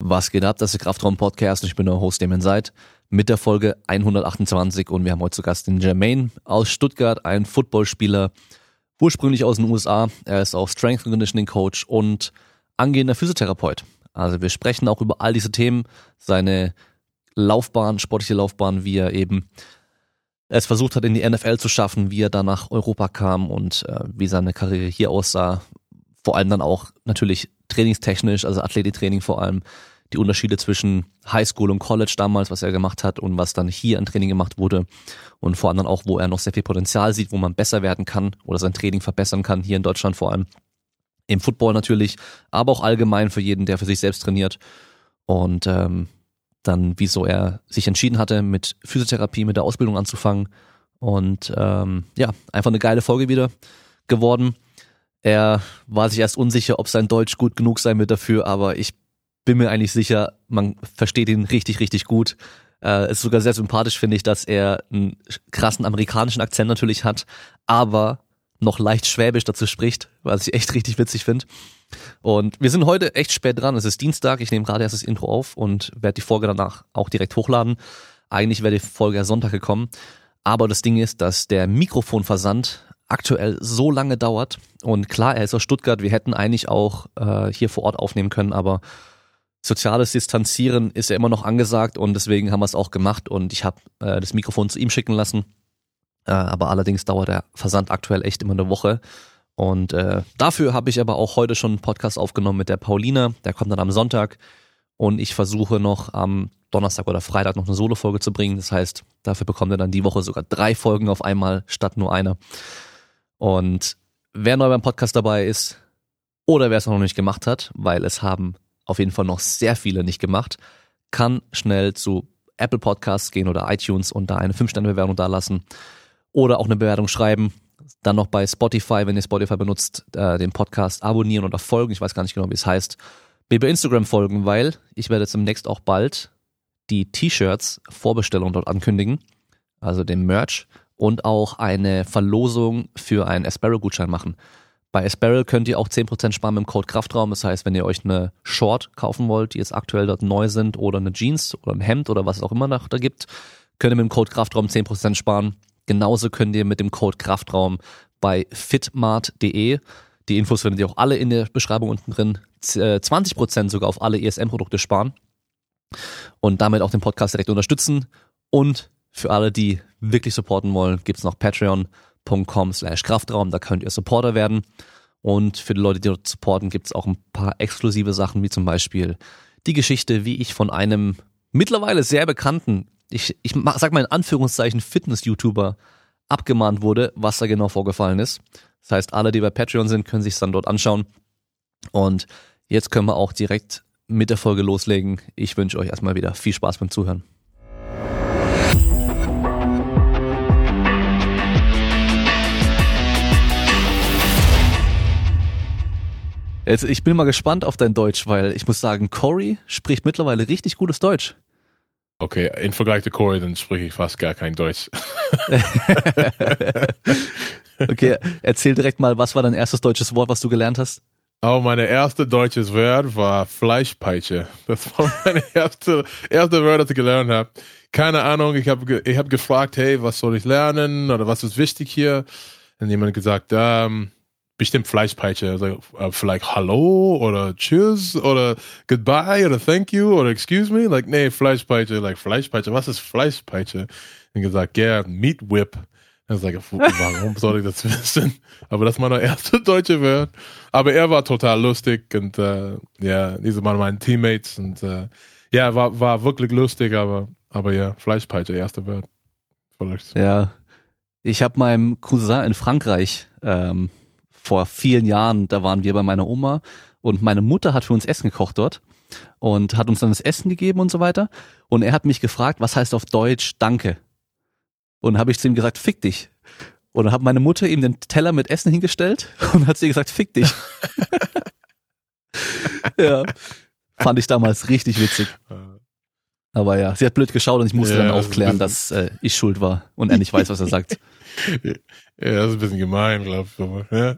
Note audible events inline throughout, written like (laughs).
Was geht ab? Das ist der Kraftraum Podcast und ich bin der Host Damien Seid mit der Folge 128 und wir haben heute zu Gast den Jermaine aus Stuttgart, ein Footballspieler, ursprünglich aus den USA. Er ist auch Strength and Conditioning Coach und angehender Physiotherapeut. Also wir sprechen auch über all diese Themen, seine Laufbahn, sportliche Laufbahn, wie er eben es versucht hat, in die NFL zu schaffen, wie er dann nach Europa kam und äh, wie seine Karriere hier aussah. Vor allem dann auch natürlich trainingstechnisch, also Athletiktraining vor allem, die Unterschiede zwischen Highschool und College damals, was er gemacht hat und was dann hier an Training gemacht wurde und vor allem auch, wo er noch sehr viel Potenzial sieht, wo man besser werden kann oder sein Training verbessern kann, hier in Deutschland vor allem. Im Football natürlich, aber auch allgemein für jeden, der für sich selbst trainiert. Und ähm, dann, wieso er sich entschieden hatte, mit Physiotherapie, mit der Ausbildung anzufangen. Und ähm, ja, einfach eine geile Folge wieder geworden. Er war sich erst unsicher, ob sein Deutsch gut genug sein wird dafür, aber ich bin mir eigentlich sicher, man versteht ihn richtig, richtig gut. Äh, ist sogar sehr sympathisch, finde ich, dass er einen krassen amerikanischen Akzent natürlich hat, aber noch leicht schwäbisch dazu spricht, was ich echt richtig witzig finde. Und wir sind heute echt spät dran. Es ist Dienstag, ich nehme gerade erst das Intro auf und werde die Folge danach auch direkt hochladen. Eigentlich wäre die Folge ja Sonntag gekommen. Aber das Ding ist, dass der Mikrofonversand aktuell so lange dauert. Und klar, er ist aus Stuttgart. Wir hätten eigentlich auch äh, hier vor Ort aufnehmen können, aber soziales Distanzieren ist ja immer noch angesagt und deswegen haben wir es auch gemacht und ich habe äh, das Mikrofon zu ihm schicken lassen. Äh, aber allerdings dauert der Versand aktuell echt immer eine Woche. Und äh, dafür habe ich aber auch heute schon einen Podcast aufgenommen mit der Paulina. Der kommt dann am Sonntag. Und ich versuche noch am Donnerstag oder Freitag noch eine Solo-Folge zu bringen. Das heißt, dafür bekommt er dann die Woche sogar drei Folgen auf einmal statt nur einer. Und wer neu beim Podcast dabei ist oder wer es noch nicht gemacht hat, weil es haben auf jeden Fall noch sehr viele nicht gemacht, kann schnell zu Apple Podcasts gehen oder iTunes und da eine 5-Sterne-Bewertung dalassen oder auch eine Bewertung schreiben. Dann noch bei Spotify, wenn ihr Spotify benutzt, äh, den Podcast abonnieren oder folgen. Ich weiß gar nicht genau, wie es heißt. Mir bei Instagram folgen, weil ich werde demnächst auch bald die T-Shirts Vorbestellung dort ankündigen. Also den Merch und auch eine Verlosung für einen Asparrow-Gutschein machen. Bei Asparrow könnt ihr auch 10% sparen mit dem Code Kraftraum. Das heißt, wenn ihr euch eine Short kaufen wollt, die jetzt aktuell dort neu sind, oder eine Jeans oder ein Hemd oder was es auch immer noch da gibt, könnt ihr mit dem Code Kraftraum 10% sparen. Genauso könnt ihr mit dem Code Kraftraum bei fitmart.de, die Infos findet ihr auch alle in der Beschreibung unten drin, 20% äh, sogar auf alle ESM-Produkte sparen und damit auch den Podcast direkt unterstützen und für alle, die wirklich supporten wollen, gibt's noch patreon.com slash Kraftraum, da könnt ihr Supporter werden. Und für die Leute, die dort supporten, gibt's auch ein paar exklusive Sachen, wie zum Beispiel die Geschichte, wie ich von einem mittlerweile sehr bekannten, ich, ich sag mal in Anführungszeichen Fitness-YouTuber abgemahnt wurde, was da genau vorgefallen ist. Das heißt, alle, die bei Patreon sind, können sich dann dort anschauen. Und jetzt können wir auch direkt mit der Folge loslegen. Ich wünsche euch erstmal wieder viel Spaß beim Zuhören. Jetzt, ich bin mal gespannt auf dein Deutsch, weil ich muss sagen, Corey spricht mittlerweile richtig gutes Deutsch. Okay, im Vergleich zu Corey, dann spreche ich fast gar kein Deutsch. (laughs) okay, erzähl direkt mal, was war dein erstes deutsches Wort, was du gelernt hast? Oh, meine erste deutsches Wort war Fleischpeitsche. Das war meine (laughs) erste, erste Wort, das ich gelernt habe. Keine Ahnung, ich habe ich hab gefragt, hey, was soll ich lernen oder was ist wichtig hier? Und jemand gesagt, ähm, bestimmt Fleischpeitsche. Also, uh, vielleicht Hallo oder Tschüss oder Goodbye oder Thank you oder Excuse me. Like, nee, Fleischpeitsche, like Fleischpeitsche. Was ist Fleischpeitsche? Und gesagt, yeah, Meat Whip. Und ich sage, warum soll ich das (laughs) wissen? Aber das war meine erste deutsche Wort. Aber er war total lustig und äh, ja, diese waren meine Teammates und äh, ja, war, war wirklich lustig, aber, aber ja, Fleischpeitsche, erste Wort. Ja. Ich habe meinem Cousin in Frankreich ähm, vor vielen Jahren, da waren wir bei meiner Oma und meine Mutter hat für uns Essen gekocht dort und hat uns dann das Essen gegeben und so weiter. Und er hat mich gefragt, was heißt auf Deutsch Danke? Und habe ich zu ihm gesagt, fick dich. Und dann hat meine Mutter ihm den Teller mit Essen hingestellt (laughs) und hat sie gesagt, fick dich. (laughs) ja, fand ich damals richtig witzig. Aber ja, sie hat blöd geschaut und ich musste ja, dann aufklären, dass äh, ich schuld war und er nicht weiß, was er sagt. (laughs) Ja, das ist ein bisschen gemein, glaube ich. Aber, ja.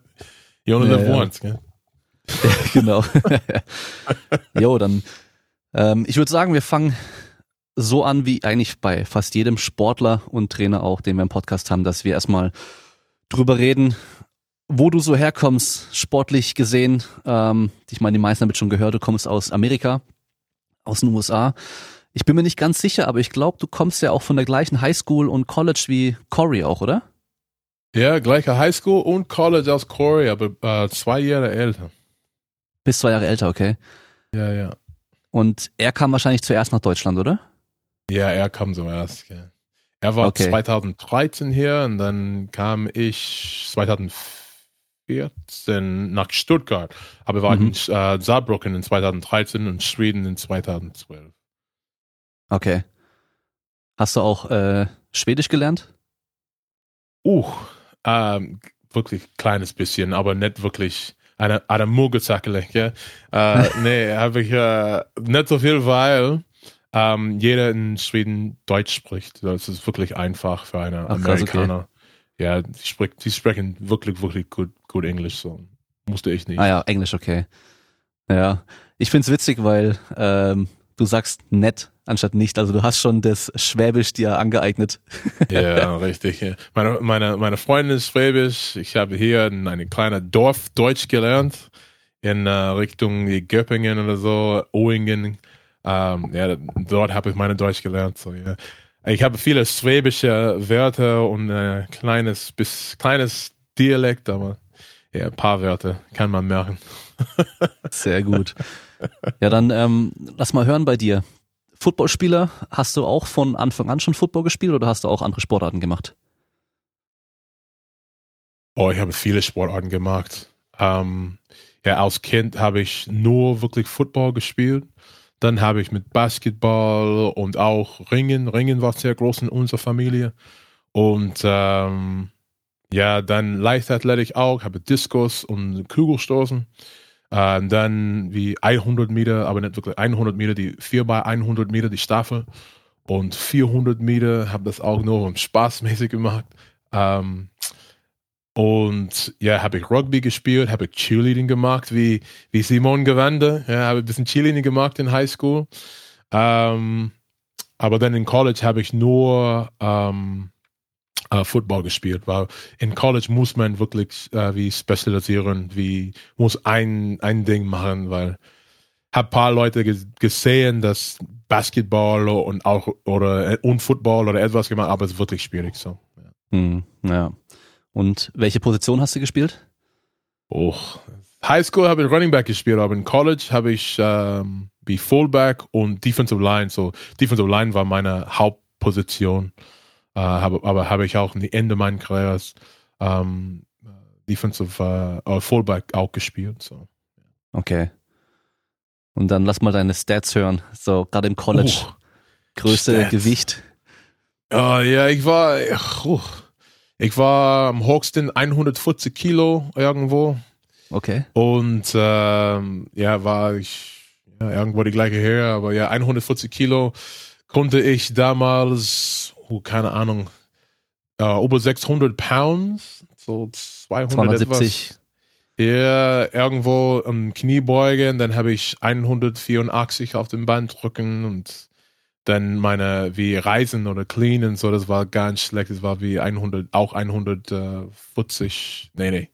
You only live ja. once, gell? (laughs) genau. (laughs) jo, dann Ähm, ich würde sagen, wir fangen so an wie eigentlich bei fast jedem Sportler und Trainer auch, den wir im Podcast haben, dass wir erstmal drüber reden, wo du so herkommst, sportlich gesehen. Ähm, ich meine, die meisten haben jetzt schon gehört, du kommst aus Amerika, aus den USA. Ich bin mir nicht ganz sicher, aber ich glaube, du kommst ja auch von der gleichen Highschool und College wie Corey auch, oder? Ja, gleiche Highschool und College aus Corey, aber äh, zwei Jahre älter. Bis zwei Jahre älter, okay. Ja, ja. Und er kam wahrscheinlich zuerst nach Deutschland, oder? Ja, er kam zuerst. Ja. Er war Okay. 2013 hier und dann kam ich 2014 nach Stuttgart. Aber waren Mhm. in äh, Saarbrücken in 2013 und Schweden in 2012. Okay. Hast du auch äh, Schwedisch gelernt? Uh, ähm, wirklich kleines bisschen, aber nicht wirklich eine, eine Muggelsackel, ja. Äh, (laughs) nee, habe ich äh, nicht so viel, weil ähm, jeder in Schweden Deutsch spricht. Das ist wirklich einfach für einen Ach, krass, okay. Amerikaner. Ja, die, spricht, die sprechen wirklich, wirklich gut, gut Englisch, so. Musste ich nicht. Ah ja, Englisch, okay. Ja, ich find's witzig, weil ähm, du sagst nett anstatt nicht. Also du hast schon das Schwäbisch dir angeeignet. Ja, (laughs) richtig. Meine, meine, meine Freundin ist Schwäbisch. Ich habe hier in einem kleinen Dorf Deutsch gelernt. In äh, Richtung Göppingen oder so, Oingen. Ähm, ja, dort habe ich meine Deutsch gelernt. So, ja. Ich habe viele schwäbische Wörter und äh, kleines, bis kleines Dialekt, aber ja, ein paar Wörter kann man merken. (laughs) Sehr gut. Ja, dann ähm, lass mal hören bei dir. Footballspieler, hast du auch von Anfang an schon Football gespielt oder hast du auch andere Sportarten gemacht? Oh, ich habe viele Sportarten gemacht. Ähm, ja, als Kind habe ich nur wirklich Football gespielt. Dann habe ich mit Basketball und auch Ringen. Ringen war sehr groß in unserer Familie. Und ähm, ja, dann Leichtathletik auch, habe Diskus und Kugelstoßen. Ähm, dann wie 100 Meter, aber nicht wirklich 100 Meter, die 4 bei 100 Meter, die Staffel. Und 400 Meter, habe das auch nur spaßmäßig gemacht. Ähm, und ja, habe ich Rugby gespielt, habe ich Cheerleading gemacht, wie, wie Simon Gewande. Ja, habe ein bisschen Cheerleading gemacht in High School. Ähm, aber dann in College habe ich nur ähm, äh, Football gespielt, weil in College muss man wirklich äh, wie spezialisieren, wie muss ein, ein Ding machen, weil habe ein paar Leute ge gesehen, dass Basketball und auch oder und Football oder etwas gemacht, aber es ist wirklich schwierig so. Ja. Hm, ja. Und welche Position hast du gespielt? Oh. High School habe ich Running Back gespielt, aber in College habe ich ähm, wie Fullback und Defensive Line. So Defensive Line war meine Hauptposition, äh, habe, aber habe ich auch am Ende meiner Karriere ähm, Defensive äh, Fullback auch gespielt. So. Okay. Und dann lass mal deine Stats hören. So, gerade im College. Oh, Größe, Stats. Gewicht. Oh, ja, ich war, oh, ich war am höchsten 140 Kilo irgendwo. Okay. Und ähm, ja, war ich ja, irgendwo die gleiche Höhe, aber ja, 140 Kilo konnte ich damals, oh, keine Ahnung, äh, über 600 Pounds, so 200 270. etwas. Ja, irgendwo am Knie beugen, dann habe ich 184 auf dem Band drücken und dann meine, wie Reisen oder Clean und so, das war ganz schlecht, das war wie 100, auch 140, nee, nee,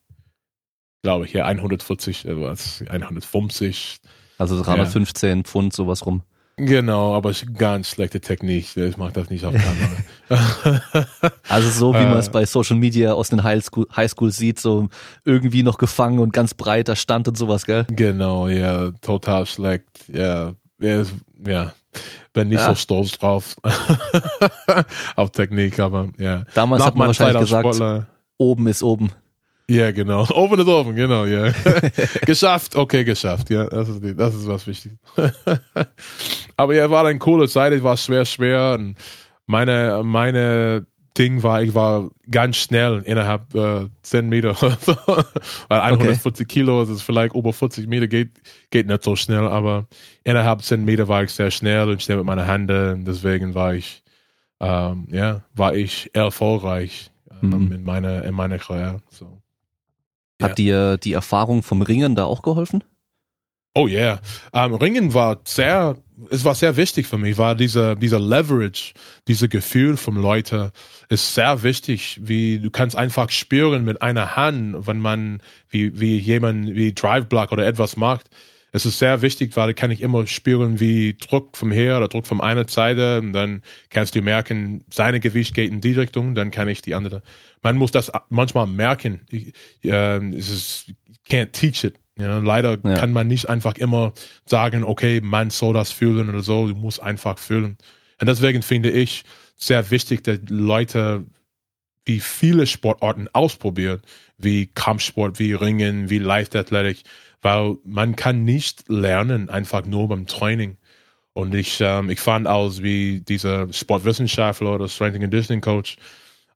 glaube ich, ja, 140, äh, was, 150, Also 315 Pfund, sowas rum. Genau, aber es ist ganz schlechte Technik, ich mache das nicht auf (laughs) Kamera. Also so wie Äh. man es bei Social Media aus den Highschool, Highschools sieht, so irgendwie noch gefangen und ganz breiter Stand und sowas, gell? genau, ja, total schlecht, ja, ja, ja, bin nicht Ja. so stolz drauf (laughs) auf Technik, aber ja. Damals Nach hat man wahrscheinlich gesagt, Sportler- oben ist oben. Ja, genau. (laughs) Oben ist oben, genau, ja. (laughs) geschafft, okay, geschafft, ja. Das ist, das ist was wichtig. (laughs) Aber ja, war eine coole Zeit, es war schwer, schwer. Und meine, meine Ding war, ich war ganz schnell innerhalb äh, 10 Meter. Weil 140 Kilo, das ist vielleicht über 40 Meter, geht, geht nicht so schnell, aber innerhalb 10 Meter war ich sehr schnell und schnell mit meiner Hand. Und deswegen war ich, ähm, ja, war ich erfolgreich ähm, Mhm. in meiner, in meiner Karriere. So. Hat dir die Erfahrung vom Ringen da auch geholfen? Oh yeah. Um, Ringen war sehr, es war sehr wichtig für mich, war dieser, dieser Leverage, dieser Gefühl von Leuten ist sehr wichtig, wie du kannst einfach spüren mit einer Hand, wenn man, wie, wie jemand, wie Drive Block oder etwas macht. Es ist sehr wichtig, weil kann ich immer spüren, wie Druck vom her oder Druck von einer Seite und dann kannst du merken, seine Gewicht geht in die Richtung, dann kann ich die andere. Man muss das manchmal merken. Ich, äh, es ist, can't teach it. Ja, leider ja. kann man nicht einfach immer sagen, okay, man soll das fühlen oder so, du musst einfach fühlen. Und deswegen finde ich sehr wichtig, dass Leute wie viele Sportarten ausprobieren, wie Kampfsport, wie Ringen, wie Leichtathletik, weil man kann nicht lernen einfach nur beim Training. Und ich, ähm, ich fand aus wie dieser Sportwissenschaftler oder Strength and Conditioning Coach,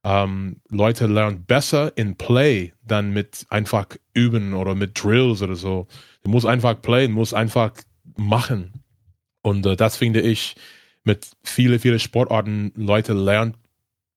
ähm, Leute lernen besser in Play dann mit einfach üben oder mit Drills oder so. Du musst einfach playen, musst einfach machen. Und äh, das finde ich mit viele, viele Sportarten, Leute lernen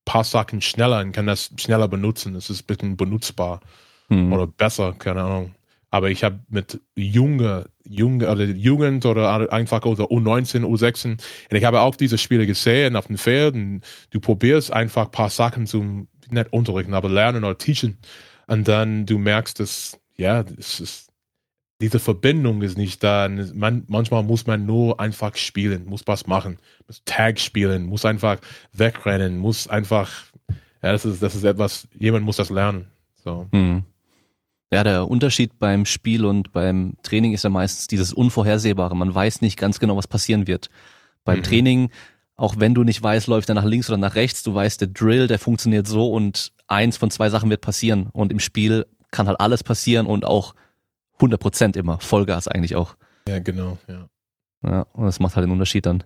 paar Sachen schneller und können das schneller benutzen. Es ist ein bisschen benutzbar hm. oder besser, keine Ahnung. Aber ich habe mit junge, junge oder Jugend oder einfach oder U19, U16 und ich habe auch diese Spiele gesehen auf dem Feld und du probierst einfach ein paar Sachen zum nicht unterrichten, aber lernen oder teachen und dann du merkst, dass ja, das ist diese Verbindung ist nicht da. Man, manchmal muss man nur einfach spielen, muss was machen, muss Tag spielen, muss einfach wegrennen, muss einfach, ja, das ist, das ist etwas, jemand muss das lernen. So. Mhm. Ja, der Unterschied beim Spiel und beim Training ist ja meistens dieses Unvorhersehbare. Man weiß nicht ganz genau, was passieren wird. Beim mhm. Training, auch wenn du nicht weißt, läuft er nach links oder nach rechts, du weißt, der Drill, der funktioniert so und eins von zwei Sachen wird passieren. Und im Spiel kann halt alles passieren und auch 100 Prozent immer. Vollgas eigentlich auch. Ja, genau, ja. Ja, und das macht halt den Unterschied dann.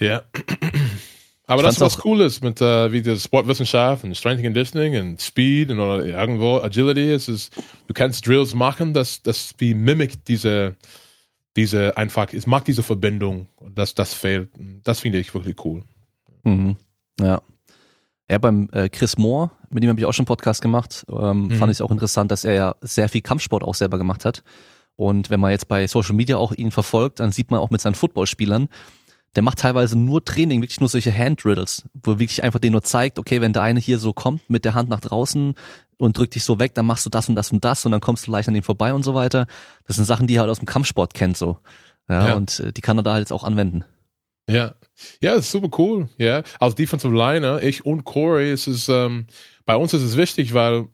Ja. Aber das ist was Cooles mit äh, wie die Sportwissenschaft und Strength and Conditioning und Speed und oder irgendwo Agility. Es ist, du kannst Drills machen, das, das wie mimikt diese, diese einfach, es macht diese Verbindung und das, das fehlt. Das finde ich wirklich cool. Mhm. Ja. Ja, beim äh, Chris Moore, mit dem habe ich auch schon einen Podcast gemacht, ähm, mhm. fand ich es auch interessant, dass er ja sehr viel Kampfsport auch selber gemacht hat. Und wenn man jetzt bei Social Media auch ihn verfolgt, dann sieht man auch mit seinen Footballspielern, der macht teilweise nur Training, wirklich nur solche Hand-Riddles, wo wirklich einfach den nur zeigt, okay, wenn der eine hier so kommt mit der Hand nach draußen und drückt dich so weg, dann machst du das und das und das und dann kommst du leicht an ihm vorbei und so weiter. Das sind Sachen, die er halt aus dem Kampfsport kennt so. Ja, ja. und äh, die kann er da halt jetzt auch anwenden. Ja, ja, das ist super cool. Ja, als Defensive Liner, ich und Corey, ist es ähm, bei uns ist es wichtig, weil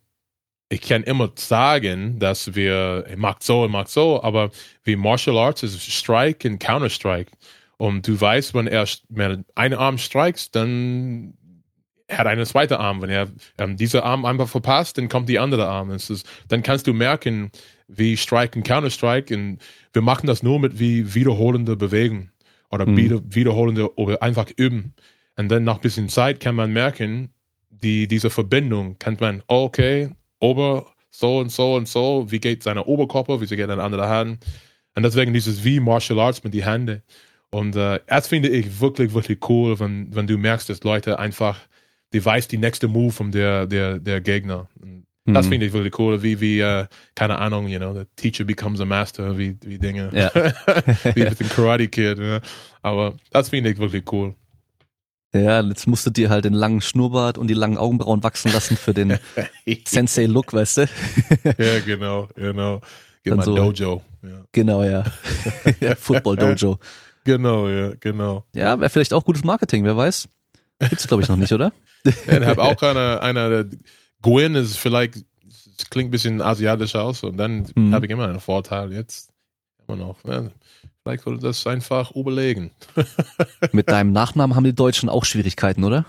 ich kann immer sagen, dass wir, er macht so, er macht so, aber wie Martial Arts ist Strike und Counter Strike. Und du weißt, wenn er wenn einen Arm streikt, dann hat er einen zweiten Arm. Wenn er ähm, diese Arm einfach verpasst, dann kommt die andere Arm. Ist, dann kannst du merken, wie Strike und Counter-Strike. Und wir machen das nur mit wie wiederholende Bewegen oder mhm. wiederholende oder einfach üben. Und dann nach ein bisschen Zeit kann man merken, die, diese Verbindung kann man, okay, Ober, so und so und so, wie geht seine Oberkörper, wie geht eine andere Hand. Und deswegen dieses wie Martial Arts mit die Hände. Und äh, das finde ich wirklich, wirklich cool, wenn, wenn du merkst, dass Leute einfach, die weiß die nächste Move von der, der, der Gegner. Und das mhm. finde ich wirklich cool, wie, wie, uh, keine Ahnung, you know, the teacher becomes a master, wie, wie Dinge. Ja. (laughs) wie mit dem Karate Kid, ja. Aber das finde ich wirklich cool. Ja, jetzt musst du dir halt den langen Schnurrbart und die langen Augenbrauen wachsen lassen für den (laughs) Sensei-Look, weißt du? (laughs) ja, genau, genau. Genau, so, Dojo. Ja. Genau, ja. ja Football Dojo. Genau, ja, genau. Ja, wäre vielleicht auch gutes Marketing, wer weiß. Gibt's glaube ich noch nicht, oder? (laughs) ja, ich habe auch einer, einer, Gwen ist vielleicht, klingt ein bisschen asiatisch aus und dann mhm. habe ich immer einen Vorteil. Jetzt immer noch. Ja, vielleicht sollte das einfach überlegen. (laughs) Mit deinem Nachnamen haben die Deutschen auch Schwierigkeiten, oder?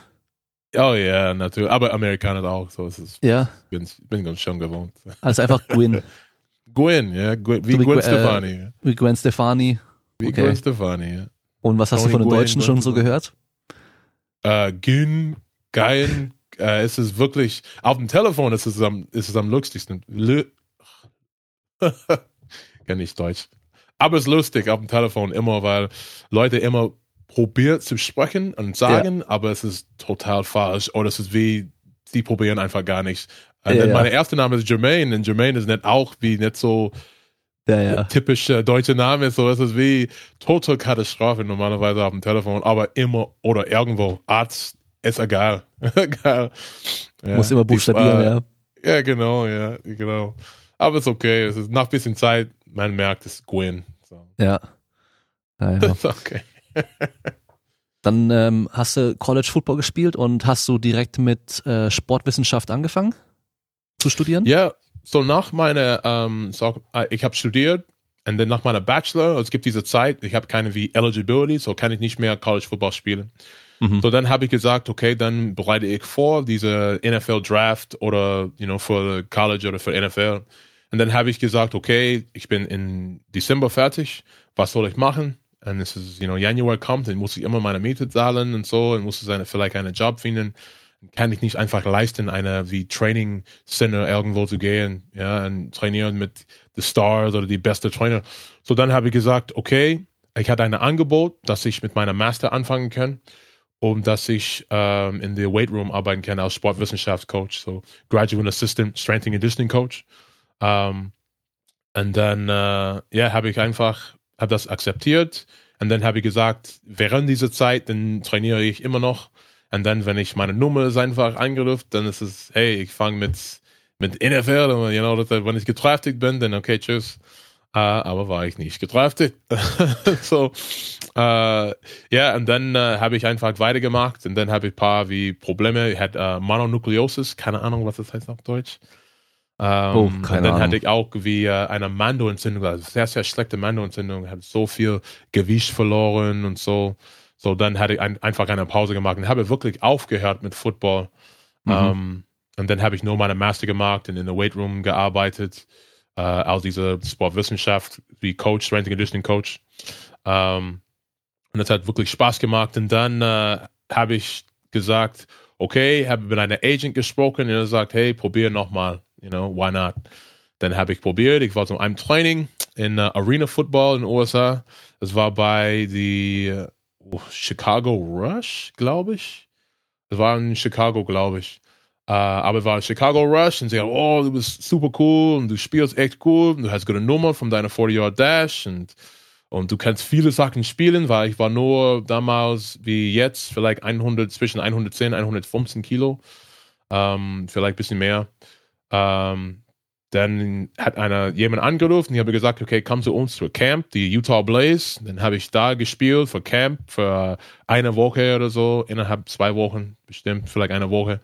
Oh ja, natürlich. Aber Amerikaner auch. So ist es. Ja. Ich bin, bin ganz schon gewohnt. Also einfach Gwen. (laughs) Gwen, ja. Gwen, wie, so wie Gwen Stefani. Äh, wie Gwen Stefani. Wie okay. Stefani, ja. Und was hast Tony du von den Gwen, Deutschen schon so gehört? Äh, Gün, Gein, äh, es ist wirklich, auf dem Telefon ist es am, ist es am lustigsten. Kenn (laughs) ich Deutsch. Aber es ist lustig auf dem Telefon immer, weil Leute immer probieren zu sprechen und sagen, ja. aber es ist total falsch. Oder es ist wie, die probieren einfach gar nichts. Ja, ja. Mein erster Name ist Jermaine und Jermaine ist nicht auch wie nicht so Ja, ja. typische deutsche Name ist. So, es ist wie total Katastrophe normalerweise auf dem Telefon, aber immer oder irgendwo. Arzt ist egal. (laughs) egal. Ja, Muss immer buchstabieren, ja. Ja, genau, ja, genau. Aber es ist okay. Es ist nach ein bisschen Zeit, man merkt, es ist Gwen. So. Ja. Ja, ja. (laughs) ist okay. (laughs) Dann ähm, hast du College Football gespielt und hast du direkt mit äh, Sportwissenschaft angefangen zu studieren? Ja, so nach meiner, ähm, so, äh, ich habe studiert und dann nach meiner Bachelor, also es gibt diese Zeit, ich habe keine wie Eligibility, so kann ich nicht mehr College Football spielen. Mhm. So dann habe ich gesagt, okay, dann bereite ich vor diese NFL Draft oder you know für College oder für NFL. Und dann habe ich gesagt, okay, ich bin in Dezember fertig. Was soll ich machen? Und es ist, you know, Januar kommt, dann muss ich immer meine Miete zahlen und so, und muss es eine, vielleicht einen Job finden. Kann ich nicht einfach leisten, eine wie Training Center irgendwo zu gehen, ja, und trainieren mit the Stars oder die beste Trainer. So dann habe ich gesagt, okay, ich hatte ein Angebot, dass ich mit meiner Master anfangen kann um dass ich ähm, in der Weight Room arbeiten kann als Sportwissenschaftscoach, so Graduate Assistant Strength and Conditioning Coach. Ähm, und dann äh, ja, habe ich einfach habe das akzeptiert und dann habe ich gesagt, während dieser Zeit dann trainiere ich immer noch und dann wenn ich meine Nummer ist einfach angerufen, dann ist es hey, ich fange mit mit NFL, und, you know, dass, wenn ich getraftigt bin, dann okay, tschüss. Äh, aber war ich nicht getraftigt. (laughs) so, äh, ja, und dann äh, habe ich einfach weitergemacht und dann habe ich ein paar wie Probleme. Ich hatte äh, Mononukleosis, keine Ahnung, was das heißt auf Deutsch. Ähm, Oh, und dann Ahnung. hatte ich auch wie äh, eine Mandoentzündung, also sehr, sehr schlechte Mandoentzündung, habe so viel Gewicht verloren und so. So, dann hatte ich ein, einfach eine Pause gemacht und habe wirklich aufgehört mit Football. Mhm. Ähm, und dann habe ich nur meine Master gemacht und in der Weight Room gearbeitet, äh, als diese Sportwissenschaft, wie Coach, Strength and Conditioning Coach. Ähm, und das hat wirklich Spaß gemacht. Und dann äh, habe ich gesagt, okay, habe mit einer Agent gesprochen und er sagt, hey, probier nochmal, you know, why not? Dann habe ich probiert, ich war zu einem Training in äh, Arena Football in den USA. Das war bei die äh, Chicago Rush, glaube ich. Das war in Chicago, glaube ich. Äh, aber es war Chicago Rush und sie haben, oh, du bist super cool und du spielst echt cool und du hast gute Nummer von deiner 40-Yard-Dash und, und du kannst viele Sachen spielen, weil ich war nur damals wie jetzt vielleicht 100, zwischen 110 und 115 Kilo, ähm, vielleicht ein bisschen mehr. Ähm, dann hat einer jemand angerufen, ich habe gesagt, okay, komm zu uns zur Camp, die Utah Blaze. Dann habe ich da gespielt für Camp für eine Woche oder so, innerhalb zwei Wochen, bestimmt vielleicht eine Woche.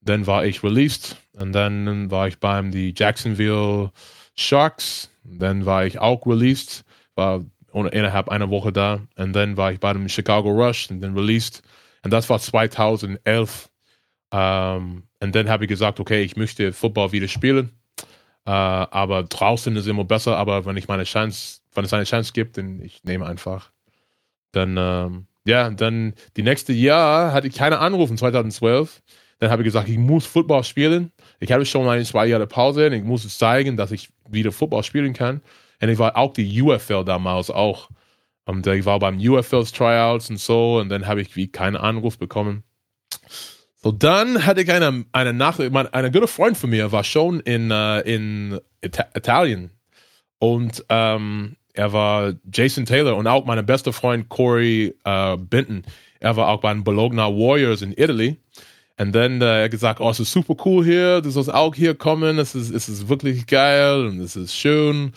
Dann war ich released und dann war ich beim die Jacksonville Sharks. Dann war ich auch released, war innerhalb einer Woche da. Und dann war ich bei dem Chicago Rush und dann released. Und das war 2011. Ähm, und dann habe ich gesagt, okay, ich möchte Football wieder spielen. Äh, aber draußen ist immer besser. Aber wenn ich meine Chance, wenn es eine Chance gibt, dann ich nehme einfach. Dann, ähm, ja, dann die nächste Jahr hatte ich keine Anrufe, 2012. Dann habe ich gesagt, ich muss Football spielen. Ich habe schon eine zwei Jahre Pause und ich muss zeigen, dass ich wieder Football spielen kann. Und ich war auch die UFL damals auch. Und ich war beim UFLs Tryouts und so. Und dann habe ich wie keinen Anruf bekommen. So, dann hatte ich eine, eine Nachricht, mein, ein guter Freund von mir war schon in, äh, in Ita Italien. Und ähm, er war Jason Taylor und auch mein bester Freund Corey äh, Benton. Er war auch bei den Bologna Warriors in Italy. Und dann äh, er gesagt, oh, es ist super cool hier, du sollst auch hier kommen, es ist, es ist wirklich geil und es ist schön.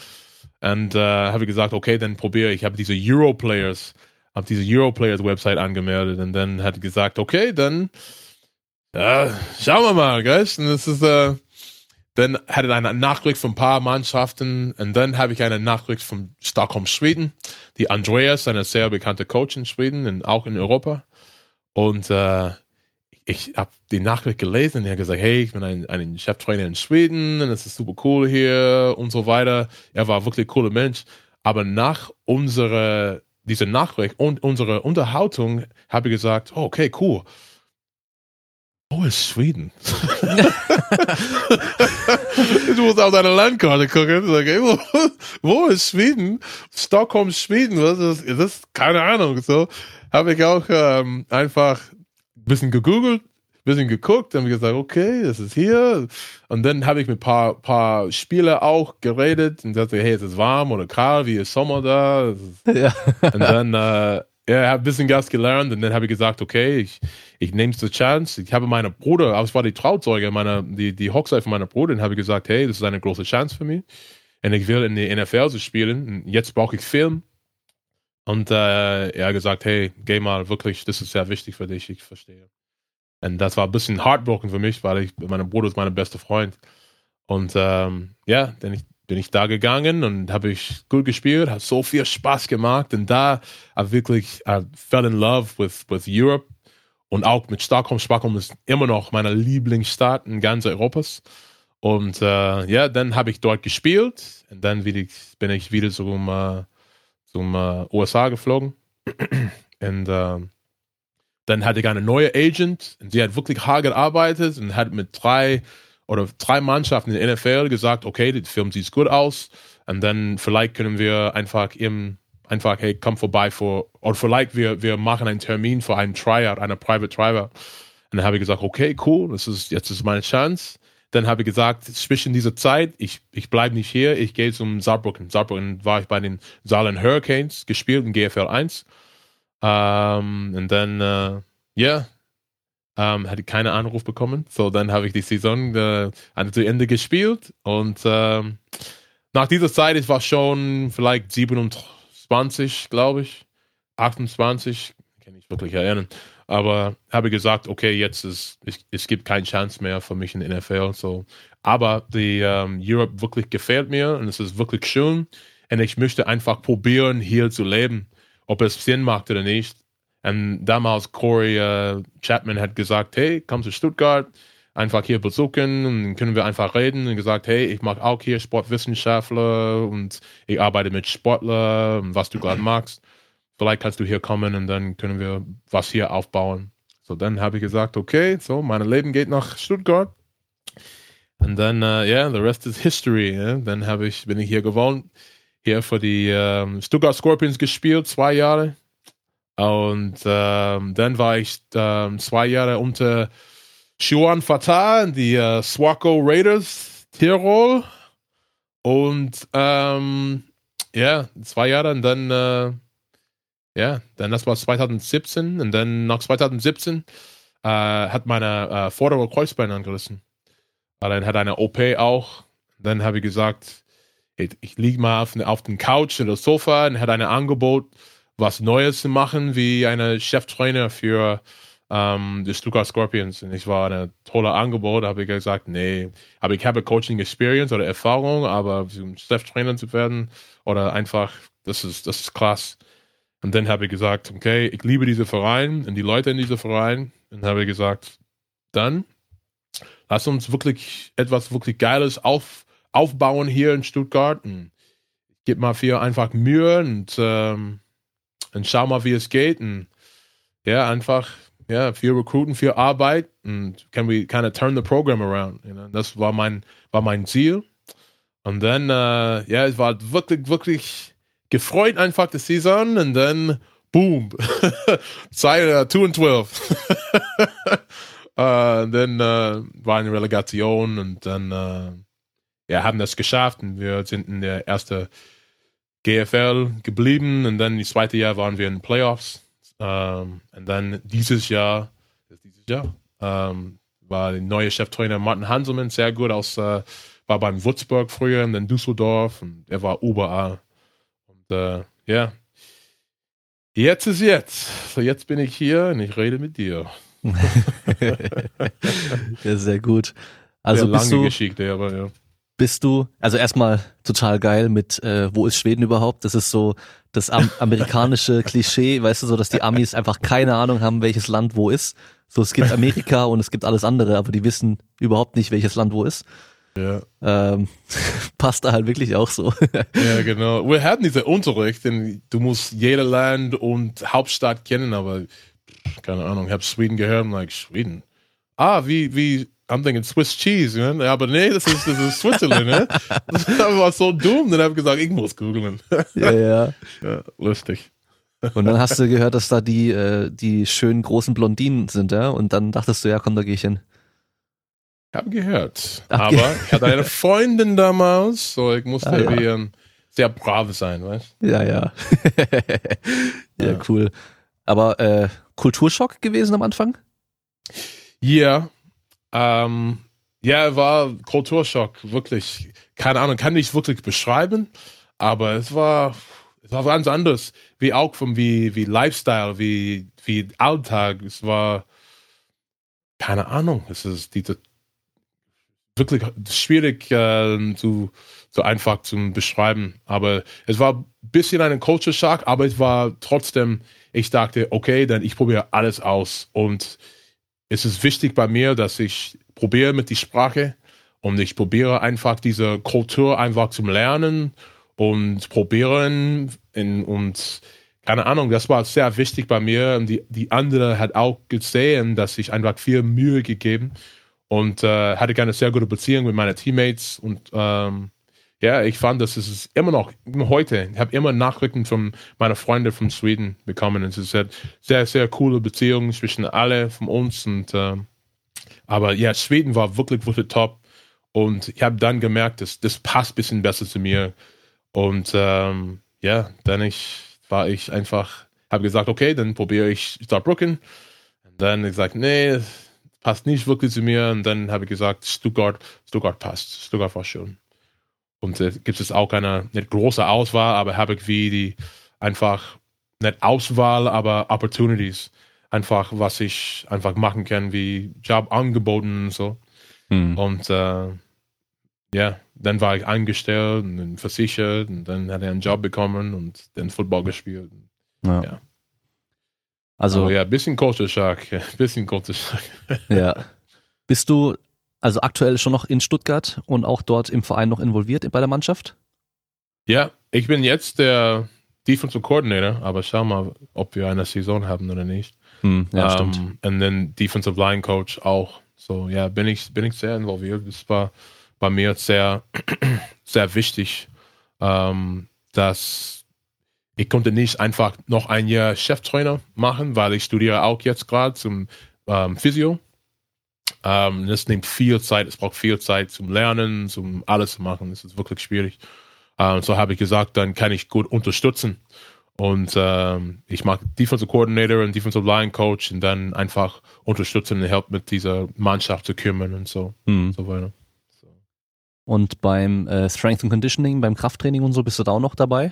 Und äh, habe ich gesagt, okay, dann probiere ich. Ich habe diese Europlayers, habe diese Europlayers Website angemeldet und dann hat er gesagt, okay, dann ja, schauen wir mal, gell? Und es ist, äh, dann hatte er eine Nachricht von ein paar Mannschaften und dann habe ich eine Nachricht von Stockholm, Schweden. Die Andreas, eine sehr bekannte Coach in Schweden und auch in Europa. Und äh, ich habe die Nachricht gelesen und er hat gesagt, hey, ich bin ein, ein Cheftrainer in Schweden und es ist super cool hier und so weiter. Er war wirklich ein cooler Mensch. Aber nach unserer, dieser Nachricht und unserer Unterhaltung habe ich gesagt, oh, okay, cool. Wo ist Schweden? ich (laughs) muss auf deine Landkarte gucken. Sag, ey, wo, wo ist Schweden? Stockholm, Schweden. Was ist das? Ist keine Ahnung. So habe ich auch ähm, einfach ein bisschen gegoogelt, bisschen geguckt, habe ich gesagt, okay, das ist hier. Und dann habe ich mit ein paar, paar Spieler auch geredet und sagte, hey, es ist warm oder kalt, wie ist Sommer da? Ja. Und dann, äh, ja, habe ein bisschen Gas gelernt und dann habe ich gesagt, okay, ich, ich nehme es zur Chance. Ich habe meiner Bruder, aber es war die Trauzeuge, meiner, die, die Hochzeit von meiner Bruder, und habe gesagt, hey, das ist eine große Chance für mich. Und ich will in die NFL spielen. Jetzt brauche ich Film. Und äh, er hat gesagt, hey, geh mal, wirklich, das ist sehr wichtig für dich, ich verstehe. Und das war ein bisschen heartbroken für mich, weil ich, mein Bruder ist mein bester Freund. Und ähm, ja, dann ich, bin ich da gegangen und habe ich gut gespielt, hat so viel Spaß gemacht. Und da habe wirklich I fell in love with, with Europe und auch mit Stockholm. Stockholm ist immer noch meine Lieblingsstadt in ganz Europas. Und äh, ja, dann habe ich dort gespielt und dann bin ich, wieder zum, äh, zum äh, USA geflogen. (clears throat) und äh, dann hatte ich eine neue Agent und sie hat wirklich hart gearbeitet und hat mit drei oder drei Mannschaften in der NFL gesagt, okay, der Film sieht gut aus und dann vielleicht können wir einfach eben einfach, hey, komm vorbei vor, oder vielleicht wir, wir machen einen Termin für einen Tryout, eine Private Tryout. Und dann habe ich gesagt, okay, cool, das ist, jetzt ist meine Chance. Dann habe ich gesagt, zwischen dieser Zeit, ich, ich bleibe nicht hier, ich gehe zum Saarbrücken. Saarbrücken war ich bei den Saarland Hurricanes gespielt in GFL 1. Ähm, und dann, äh, ja, ähm, hatte ich keinen Anruf bekommen. So, dann habe ich die Saison äh, zu Ende gespielt und ähm, nach dieser Zeit, es war schon vielleicht 27, glaube ich, 28, kann ich wirklich erinnern. Aber habe gesagt, okay, jetzt ist, es, es gibt keine Chance mehr für mich in der NFL. So. Aber die ähm, Europe wirklich gefällt mir und es ist wirklich schön. Und ich möchte einfach probieren, hier zu leben, ob es Sinn macht oder nicht. Und damals Corey äh, Chapman hat gesagt, hey, komm zu Stuttgart, einfach hier besuchen und können wir einfach reden und gesagt, hey, ich mag auch hier Sportwissenschaftler und ich arbeite mit Sportlern, was du gerade magst. Vielleicht kannst du hier kommen und dann können wir was hier aufbauen. So, dann habe ich gesagt, okay, so, mein Leben geht nach Stuttgart. Und dann, ja, uh, yeah, the rest is history. Yeah? Dann habe ich, bin ich hier gewohnt, hier für die um, Stuttgart Scorpions gespielt, zwei Jahre. Und ähm, dann war ich ähm, zwei Jahre unter Juan Fatah, die äh, Swaco Raiders Tirol. Und ähm, ja, zwei Jahre und dann, äh, ja, dann das war 2017 und dann nach 2017 äh, hat meine äh, vordere Kreuzbein angerissen. Dann hat eine OP auch. Dann habe ich gesagt, ich, ich liege mal auf, auf dem Couch oder Sofa und hat ein Angebot was Neues zu machen, wie eine Cheftrainer für ähm, die Stuttgart Scorpions. Und ich war ein toller Angebot, habe ich gesagt, nee, aber ich habe Coaching Experience oder Erfahrung, aber um Cheftrainer zu werden oder einfach, das ist, das ist krass. Und dann habe ich gesagt, okay, ich liebe diese Verein und die Leute in diesem Verein. Und habe ich gesagt, dann lass uns wirklich etwas wirklich Geiles auf, aufbauen hier in Stuttgart. Und gib mal viel einfach Mühe und ähm, und schau mal, wie es geht. Und ja, einfach, ja, viel Recruiten, viel Arbeit und can we kind of turn the program around. You know? Das war mein, war mein Ziel. Und dann, äh, ja, es war wirklich, wirklich gefreut einfach die Saison und dann, boom, Zeit, uh, 2 und 12. uh, dann äh, war eine Relegation und dann, äh, ja, haben das geschafft und wir sind in der ersten GFL geblieben und dann das zweite Jahr waren wir in den Playoffs. Ähm, und dann dieses Jahr, dieses Jahr ähm, war der neue Cheftrainer Martin Hanselmann sehr gut aus, äh, war beim Würzburg früher und dann Düsseldorf und er war überall. Und äh, ja, jetzt ist jetzt. So jetzt bin ich hier und ich rede mit dir. (laughs) ja, sehr gut. Also sehr lange du, Geschichte, aber ja bist du, also erstmal total geil mit, äh, wo ist Schweden überhaupt? Das ist so das am amerikanische Klischee, weißt du, so, dass die Amis einfach keine Ahnung haben, welches Land wo ist. So, es gibt Amerika und es gibt alles andere, aber die wissen überhaupt nicht, welches Land wo ist. Ja. Ähm, (laughs) passt da halt wirklich auch so. ja, genau. Wir hatten diese Unterricht, denn du musst jeder Land und Hauptstadt kennen, aber keine Ahnung, ich habe Schweden gehört und like, Schweden. Ah, wie, wie I'm thinking Swiss Cheese, ne? aber nee, das ist, das ist Switzerland. ne? (laughs) Das war so dumm, dann habe ich gesagt, ich muss googeln. (laughs) Ja, ja. ja lustig. Und dann hast du gehört, dass da die, äh, die schönen großen Blondinen sind, ja? Und dann dachtest du, ja, komm, da gehe ich hin. Ich habe gehört. Ach, aber ge ich hatte eine Freundin damals, so ich musste ah, ja. wie ein sehr brav sein, weißt du? Ja, ja. (laughs) ja, ja, cool. Aber äh, Kulturschock gewesen am Anfang? Ja. Ähm, ja, war Kulturschock, wirklich. Keine Ahnung, kann ich wirklich beschreiben, aber es war, es war ganz anders. Wie auch vom, wie, wie Lifestyle, wie, wie Alltag. Es war, keine Ahnung, es ist diese, wirklich schwierig äh, zu, so einfach zu beschreiben. Aber es war ein bisschen ein Culture Shock, aber es war trotzdem, ich dachte, okay, dann ich probiere alles aus. Und es ist wichtig bei mir, dass ich probiere mit die Sprache und ich probiere einfach diese Kultur einfach zu lernen und probieren in, und keine Ahnung, das war sehr wichtig bei mir. Und die, die andere hat auch gesehen, dass ich einfach viel Mühe gegeben und äh, hatte eine sehr gute Beziehung mit meinen Teammates und ähm, ja, ich fand, dass es immer noch heute. Ich habe immer Nachrichten von meinen Freunden von Schweden bekommen. Es ist eine sehr, sehr coole Beziehung zwischen alle von uns. Und äh, aber ja, Schweden war wirklich, wirklich top. Und ich habe dann gemerkt, dass das passt ein bisschen besser zu mir. Und ähm, ja, dann ich, war ich einfach, habe gesagt, okay, dann probiere ich Starbrücken. Und dann gesagt, nee, passt nicht wirklich zu mir. Und dann habe ich gesagt, Stuttgart, Stuttgart passt. Stuttgart war schön. Und äh, gibt es auch eine nicht große Auswahl, aber habe ich wie die einfach nicht Auswahl, aber Opportunities. Einfach, was ich einfach machen kann, wie Jobangeboten und so. Mhm. Und äh, ja, dann war ich eingestellt und versichert und dann hat er einen Job bekommen und dann Football gespielt. Ja. ja. Also, Aber ja, bisschen Culture Shock, (laughs) bisschen Culture Shock. Ja. Bist du also aktuell schon noch in Stuttgart und auch dort im Verein noch involviert bei der Mannschaft? Ja, ich bin jetzt der Defensive Coordinator, aber schau mal, ob wir eine Saison haben oder nicht. Hm, ja, um, stimmt. Und dann Defensive Line Coach auch. So, ja, bin ich, bin ich sehr involviert. Das war bei mir sehr, (clears throat) sehr wichtig, ähm, dass ich konnte nicht einfach noch ein Jahr Cheftrainer machen, weil ich studiere auch jetzt gerade zum ähm, Physio. Ähm, das nimmt viel Zeit, es braucht viel Zeit zum Lernen, zum alles zu machen. Das ist wirklich schwierig. Ähm, so habe ich gesagt, dann kann ich gut unterstützen. Und ähm, ich mag Defensive Coordinator und Defensive Line Coach und dann einfach unterstützen und helfen mit dieser Mannschaft zu kümmern und so, mhm. so weiter. So. Und beim äh, Strength and Conditioning, beim Krafttraining und so, bist du da auch noch dabei?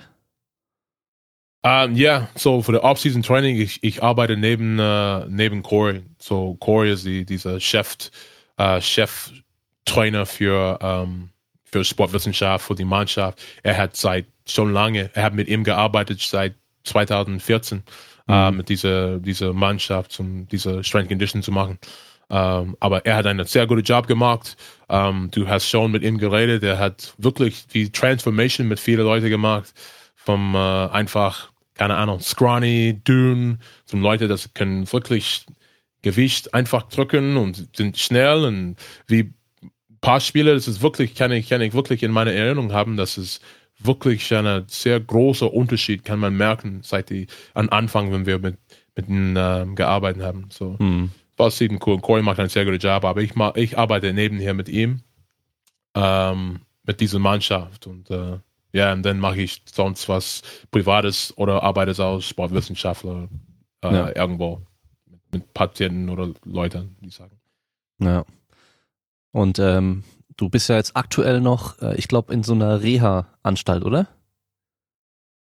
Um, ja, so für das Off-Season Training, ich, ich arbeite neben, uh, neben Corey. So Corey ist die, dieser Chef, uh, Chef-Trainer für, um, für Sportwissenschaft, für die Mannschaft. Er hat seit schon lange, er hat mit ihm gearbeitet seit 2014, mhm. uh, mit dieser, dieser Mannschaft, um diese Strength Condition zu machen. Um, aber er hat einen sehr guten Job gemacht. Um, du hast schon mit ihm geredet. Er hat wirklich die Transformation mit vielen Leuten gemacht. Vom uh, einfach keine Ahnung, scrawny, dünn, zum Leute, das können wirklich Gewicht einfach drücken und sind schnell und wie ein paar Spieler, das ist wirklich, kann ich, kann ich wirklich in meiner Erinnerung haben, dass es wirklich ein sehr großer Unterschied, kann man merken, seit die, an Anfang, wenn wir mit, mit ihnen äh, gearbeitet haben. So. Mhm. War eben cool. Corey macht einen sehr guten Job, aber ich, ich arbeite nebenher mit ihm, ähm, mit dieser Mannschaft und äh, ja, und dann mache ich sonst was Privates oder arbeite als Sportwissenschaftler äh, ja. irgendwo mit, Patienten oder Leuten, die sagen. Ja. Und ähm, du bist ja jetzt aktuell noch, äh, ich glaube, in so einer Reha-Anstalt, oder?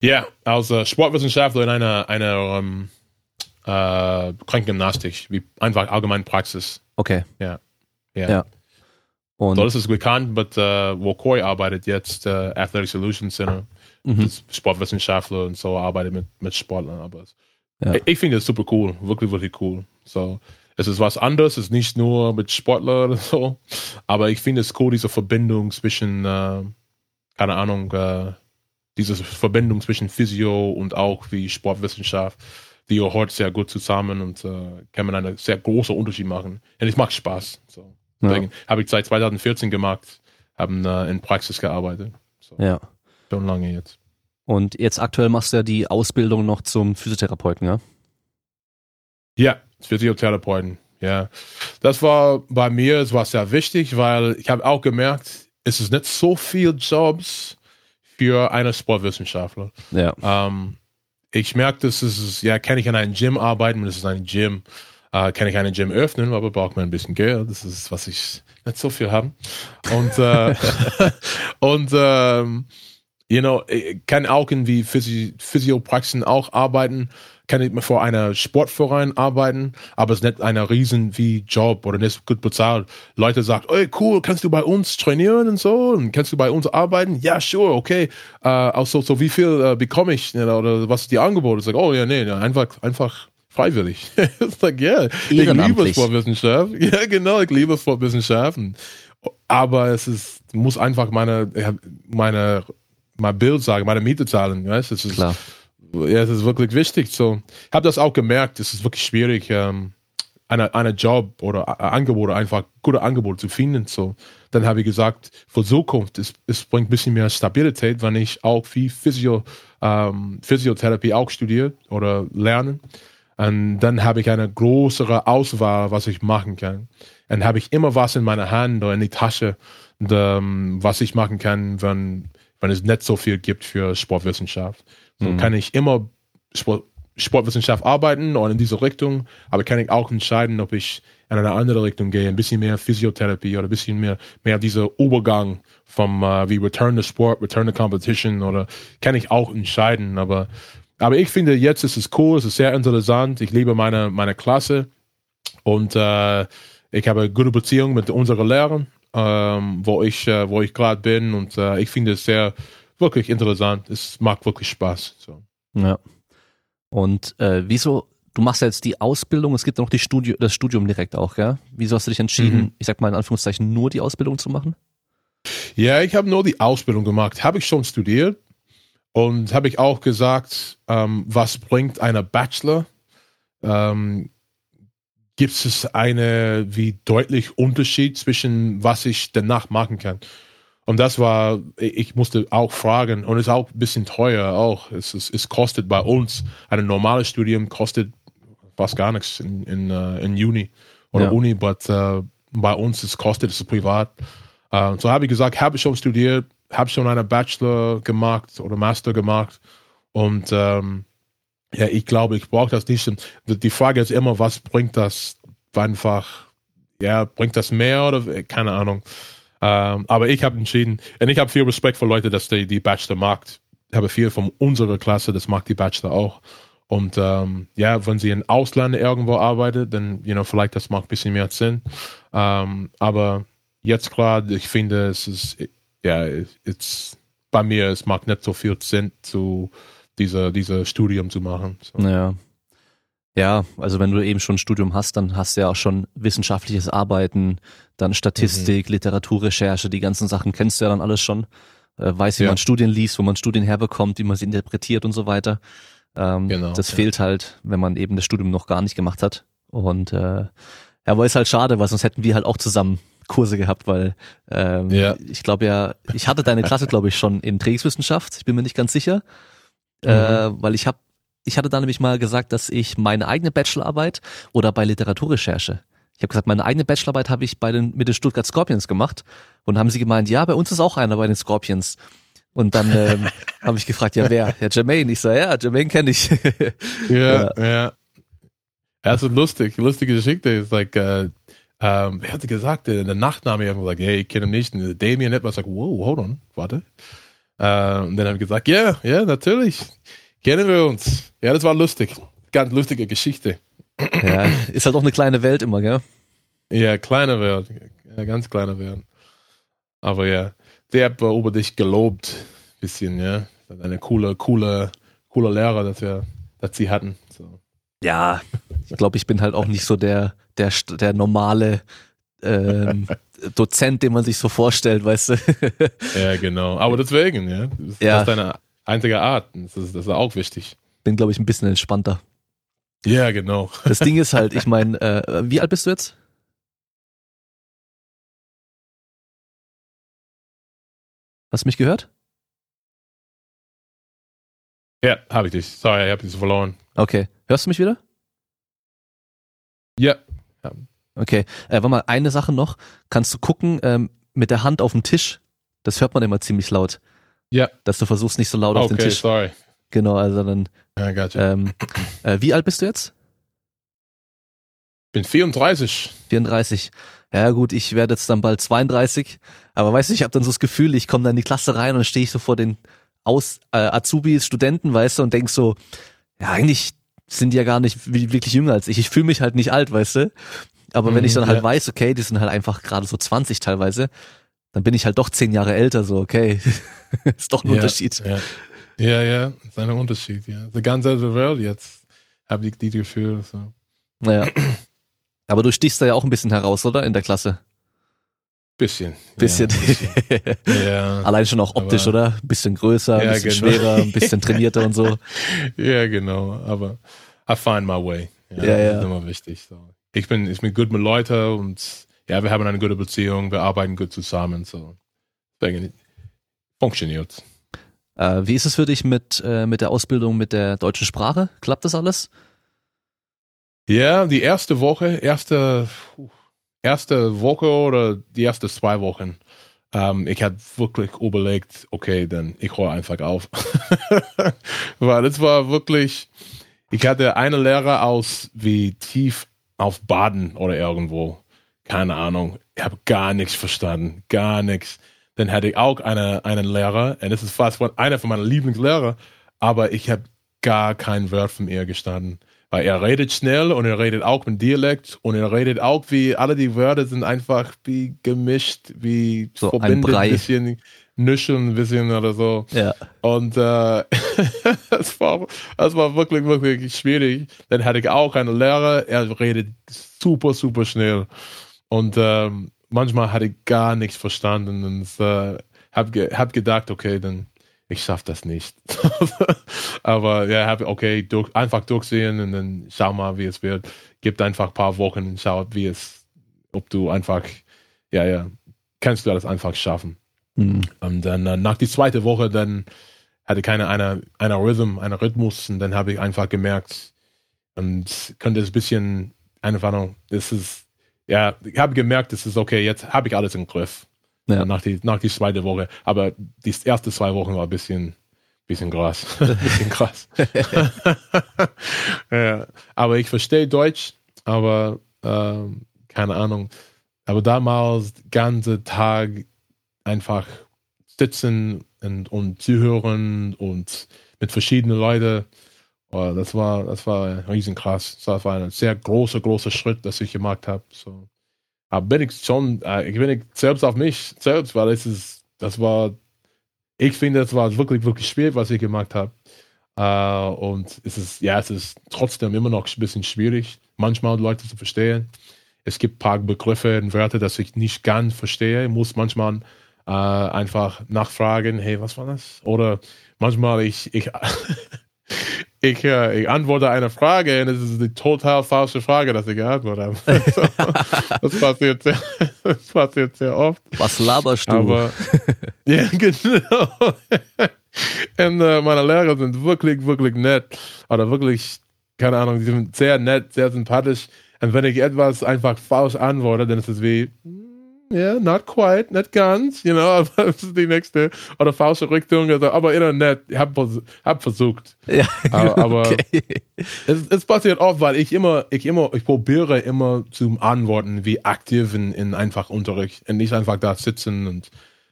Ja, als äh, Sportwissenschaftler in einer, einer ähm, äh, Krankengymnastik, wie einfach allgemeine Praxis. Okay. Ja. Ja. ja. Und so, das ist bekannt, aber uh, wo Corey arbeitet jetzt, uh, Athletic Solutions Center, mhm. Sportwissenschaftler und so, arbeitet mit, mit Sportlern. Aber ja. ich, ich finde das super cool, wirklich, wirklich cool. So, es ist was anderes, es ist nicht nur mit Sportlern oder so, aber ich finde es cool, diese Verbindung zwischen, uh, keine Ahnung, uh, diese Verbindung zwischen Physio und auch wie Sportwissenschaft, die gehört sehr gut zusammen und uh, kann man einen sehr großen Unterschied machen. Und es macht Spaß. So. Ja. Habe ich seit 2014 gemacht, haben äh, in Praxis gearbeitet. So. Ja. Schon lange jetzt. Und jetzt aktuell machst du ja die Ausbildung noch zum Physiotherapeuten, ja? Ja, Physiotherapeuten, ja. Das war bei mir, es war sehr wichtig, weil ich habe auch gemerkt, es ist nicht so viel Jobs für einen Sportwissenschaftler. Ja. Ähm, ich merke, dass es ja, kann ich an einem Gym arbeiten, das ist ein Gym, äh, kann ich einen Gym öffnen, aber braucht man ein bisschen Geld. Das ist, was ich nicht so viel habe. Und, äh, (laughs) und ähm, you know, ich kann auch in wie Physi Physiopraxen auch arbeiten, kann ich vor einer Sportverein arbeiten, aber es ist nicht einer riesen wie Job oder nicht gut bezahlt. Leute sagen, ey cool, kannst du bei uns trainieren und so und kannst du bei uns arbeiten? Ja, sure, okay. Äh, also so wie viel äh, bekomme ich oder was ist die Angebote? Sage, oh ja, nee, einfach einfach freiwillig. (laughs) ich sage, ja, ich liebe Sportwissenschaft. (laughs) Ja, genau, ich liebe Sportwissenschaften. Aber es ist muss einfach meine meine mein Bild sagen, meine Miete zahlen, weißt? Es ist Klar ja, es ist wirklich wichtig. So, ich habe das auch gemerkt. Es ist wirklich schwierig, ähm, eine, eine Job oder Angebote einfach gute Angebote zu finden. So, dann habe ich gesagt, für Zukunft es, es bringt ein bisschen mehr Stabilität, wenn ich auch viel Physio, ähm, Physiotherapie auch studiere oder lerne. Und dann habe ich eine größere Auswahl, was ich machen kann. Dann habe ich immer was in meiner Hand oder in die Tasche, ähm, was ich machen kann, wenn, wenn es nicht so viel gibt für Sportwissenschaft. So mhm. kann ich immer Sport, Sportwissenschaft arbeiten oder in diese Richtung, aber kann ich auch entscheiden, ob ich in eine andere Richtung gehe, ein bisschen mehr Physiotherapie oder ein bisschen mehr, mehr dieser Übergang vom uh, wie Return to Sport, Return to Competition oder kann ich auch entscheiden, aber aber ich finde jetzt ist es cool, es ist sehr interessant, ich liebe meine meine Klasse und uh, ich habe eine gute Beziehung mit unseren Lehrern, ähm, wo ich wo ich gerade bin und uh, ich finde es sehr wirklich interessant. Es macht wirklich Spaß. So. Ja. Und äh, wieso, du machst ja jetzt die Ausbildung, es gibt noch die Studio, das Studium direkt auch, ja? Wieso hast du dich entschieden, mhm. ich sag mal in Anführungszeichen, nur die Ausbildung zu machen? Ja, ich habe nur die Ausbildung gemacht. Habe ich schon studiert und habe ich auch gesagt, ähm, was bringt eine Bachelor? Ähm, Gibt es eine wie deutlich Unterschied zwischen was ich danach machen kann? Und das war, ich musste auch fragen, und es ist auch ein bisschen teuer auch. Es, es, es kostet bei uns, ein normales Studium kostet fast gar nichts in, in, uh, in Juni oder ja. Uni, aber uh, bei uns es kostet es privat. Uh, so habe ich gesagt, habe ich schon studiert, habe schon einen Bachelor gemacht oder Master gemacht und ähm, ja, ich glaube, ich brauche das nicht. Die Frage ist immer, was bringt das einfach, ja, bringt das mehr oder keine Ahnung. Ähm, aber ich habe entschieden, und ich habe viel Respekt für Leute, dass die, die Bachelor mag. Ich habe viel von unserer Klasse, das mag die Bachelor auch. Und ähm, ja, wenn sie in Ausland irgendwo arbeitet, dann, you know, vielleicht das macht ein bisschen mehr Sinn. Ähm, aber jetzt gerade, ich finde, es ist, ja, it's, bei mir, es macht nicht so viel Sinn, zu dieser, dieser Studium zu machen. So. Ja. Ja, also wenn du eben schon ein Studium hast, dann hast du ja auch schon wissenschaftliches Arbeiten, dann Statistik, mhm. Literaturrecherche, die ganzen Sachen kennst du ja dann alles schon. Äh, weiß, wie ja. man Studien liest, wo man Studien herbekommt, wie man sie interpretiert und so weiter. Ähm, genau, das ja. fehlt halt, wenn man eben das Studium noch gar nicht gemacht hat. Und äh, ja, aber ist halt schade, weil sonst hätten wir halt auch zusammen Kurse gehabt, weil ähm, ja. ich glaube ja, ich hatte deine Klasse, glaube ich, schon in Trägswissenschaft, ich bin mir nicht ganz sicher. Mhm. Äh, weil ich habe ich hatte da nämlich mal gesagt, dass ich meine eigene Bachelorarbeit oder bei Literaturrecherche ich habe gesagt, meine eigene Bachelorarbeit habe ich bei den, mit den Stuttgart Scorpions gemacht. Und haben sie gemeint, ja, bei uns ist auch einer bei den Scorpions. Und dann ähm, (laughs) habe ich gefragt, ja, wer? Ja, Jermaine. Ich sage, ja, Jermaine kenne ich. (laughs) ja, ja. ja. Also lustig, lustige Geschichte. Ist like, uh, um, wer hatte gesagt, der, der Nachname, ich gesagt, hey, ich kenne ihn nicht. Und Damien etwas sagt, wow, hold on, warte. Uh, und dann habe ich gesagt, ja, yeah, ja, yeah, natürlich. Kennen wir uns. Ja, das war lustig. Ganz lustige Geschichte. Ja, ist halt auch eine kleine Welt immer, gell? Ja, kleine Welt. Ja, ganz kleine Welt. Aber ja, der hat über dich gelobt. Bisschen, ja. Eine coole, coole, coole Lehrer, dass wir, dass sie hatten. So. Ja, ich glaube, ich bin halt auch nicht so der, der, der normale ähm, (laughs) Dozent, den man sich so vorstellt, weißt du? (laughs) ja, genau. Aber deswegen, ja. Das, ja. ist deine einzige Art. Das ist, das ist auch wichtig. Bin, glaube ich, ein bisschen entspannter. Ja, genau. Das Ding ist halt, ich (laughs) meine, äh, wie alt bist du jetzt? Hast du mich gehört? Ja, habe ich dich. Sorry, ich habe dich verloren. Okay. Hörst du mich wieder? Ja. Okay. Äh, warte mal, eine Sache noch. Kannst du gucken, ähm, mit der Hand auf dem Tisch, das hört man immer ziemlich laut. Ja. Dass du versuchst, nicht so laut auf den Okay, Tisch. sorry. Genau, also dann. I got you. Ähm, äh, wie alt bist du jetzt? bin 34. 34. Ja gut, ich werde jetzt dann bald 32. Aber weißt du, ich habe dann so das Gefühl, ich komme dann in die Klasse rein und dann stehe ich so vor den Aus äh, Azubis, Studenten, weißt du, und denk so, ja eigentlich sind die ja gar nicht wirklich jünger als ich. Ich fühle mich halt nicht alt, weißt du. Aber wenn ich dann Mhm, halt ja. weiß, okay, die sind halt einfach gerade so 20 teilweise, dann bin ich halt doch zehn Jahre älter, so okay. (laughs) ist doch ein Ja, Unterschied. Ja, ja, ja ist ein Unterschied, ja. Die ganze Welt jetzt habe ich die Gefühl. So. Naja. Aber du stichst da ja auch ein bisschen heraus, oder? In der Klasse. Bisschen. Bisschen. Ja, bisschen. (laughs) ja. Allein schon auch optisch, Aber- oder? Ein bisschen größer, ein Ja, bisschen genau. schwerer, ein bisschen trainierter und so. (laughs) ja, genau. Aber I find my way. Ja, Ja, das ja. ist immer wichtig. So. Ich bin, ich bin gut mit Leuten und ja, wir haben eine gute Beziehung, wir arbeiten gut zusammen. So. Deswegen funktioniert. Äh, wie ist es für dich mit, äh, mit der Ausbildung mit der deutschen Sprache? Klappt das alles? Ja, die erste Woche, erste, erste Woche oder die ersten zwei Wochen, ähm, ich habe wirklich überlegt, okay, dann ich höre einfach auf. (laughs) Weil es war wirklich, ich hatte einen Lehrer aus wie tief auf Baden oder irgendwo. Keine Ahnung. Ich habe gar nichts verstanden. Gar nichts. Dann hatte ich auch eine, einen Lehrer, und das ist fast einer von meinen Lieblingslehrer, aber ich habe gar kein Wort von ihr gestanden. Weil er redet schnell und er redet auch mit Dialekt und er redet auch wie, alle die Wörter sind einfach wie gemischt, wie So ein verbindet, Brei. bisschen nüschen, ein bisschen oder so. Ja. Und äh, (laughs) das, war, das war wirklich, wirklich schwierig. Dann hatte ich auch einen Lehrer, er redet super, super schnell. Und ähm, manchmal hatte ich gar nichts verstanden und äh, habe ge hab gedacht, okay, dann ich schaff das nicht. (laughs) Aber ja, hab, okay, durch, einfach durchsehen und dann schau mal, wie es wird. Gib einfach ein paar Wochen und schau, wie es, ob du einfach, ja, ja, kannst du das einfach schaffen. Hm. Und dann äh, nach die zweite Woche, dann hatte keine einer einer Rhythm, einer Rhythmus und dann habe ich einfach gemerkt und könnte es ein bisschen einfach noch, das ist ja, ich habe gemerkt, es ist okay, jetzt habe ich alles im Griff. Ja. Nach die nach die zweite Woche, aber die erste zwei Wochen war ein bisschen bisschen krass, (laughs) bisschen krass. (laughs) ja, aber ich verstehe Deutsch, aber ähm, keine Ahnung. Aber damals ganze Tag einfach sitzen und, und zuhören und mit verschiedenen Leuten. Oh, das war, das war riesenkrass. Das war ein sehr großer, großer Schritt, das ich gemacht habe. So. Aber bin ich schon, äh, ich bin ich selbst auf mich selbst, weil es ist, das war, ich finde, das war wirklich, wirklich schwierig, was ich gemacht habe. Äh, und es ist, ja, es ist trotzdem immer noch ein bisschen schwierig, manchmal Leute zu verstehen. Es gibt ein paar Begriffe und Wörter, das ich nicht ganz verstehe. Ich muss manchmal äh, einfach nachfragen, hey, was war das? Oder manchmal ich, ich, (laughs) ich, äh, ich antworte eine Frage und es ist die total falsche Frage, dass ich geantwortet habe. (laughs) (laughs) So, das, passiert sehr, das passiert sehr oft. Was laberst du? Aber ja, genau. Und äh, meine Lehrer sind wirklich, wirklich nett. Oder wirklich, keine Ahnung, die sind sehr nett, sehr sympathisch. Und wenn ich etwas einfach falsch antworte, dann ist es wie, "Mm, yeah, not quite, nicht ganz, you know, (laughs) aber das ist die nächste oder falsche Richtung. Also, aber immer nett, ich habe hab versucht. ja, aber- aber- (laughs) okay. Es, es passiert oft, weil ich immer, ich immer, ich probiere immer zu antworten wie aktiv in, in einfach Unterricht und nicht einfach da sitzen und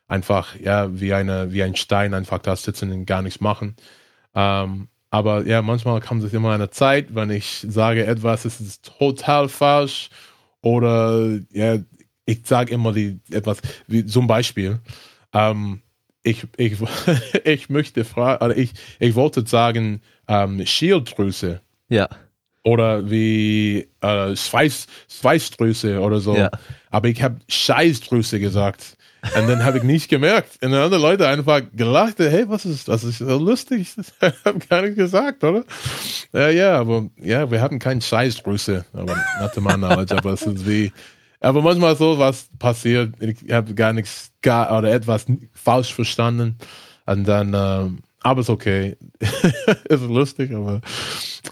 einfach, ja, wie eine, wie ein Stein einfach da sitzen und gar nichts machen. Ähm, aber ja, manchmal kommt es immer eine Zeit, wenn ich sage etwas, es ist total falsch oder ja, ich sage immer die etwas, wie zum Beispiel, ähm, ich, ich, (laughs) ich möchte fragen, oder ich, ich wollte sagen, ähm, Schilddrüse Ja, oder wie äh, Schweiß, Schweißdrüse oder so. Ja. Aber ich habe Scheißdrüse gesagt. Und dann habe ich nicht gemerkt. Und dann andere Leute einfach gelacht, hey, was ist das? ist so lustig. (laughs) Ich habe gar nicht gesagt, oder? Ja, ja, aber ja, wir haben keine Scheißdrüse. Aber not to my knowledge, aber es ist wie. Aber manchmal so was passiert, ich habe gar nichts, gar oder etwas falsch verstanden. Und dann, ähm, aber ist okay. (laughs) ist lustig, aber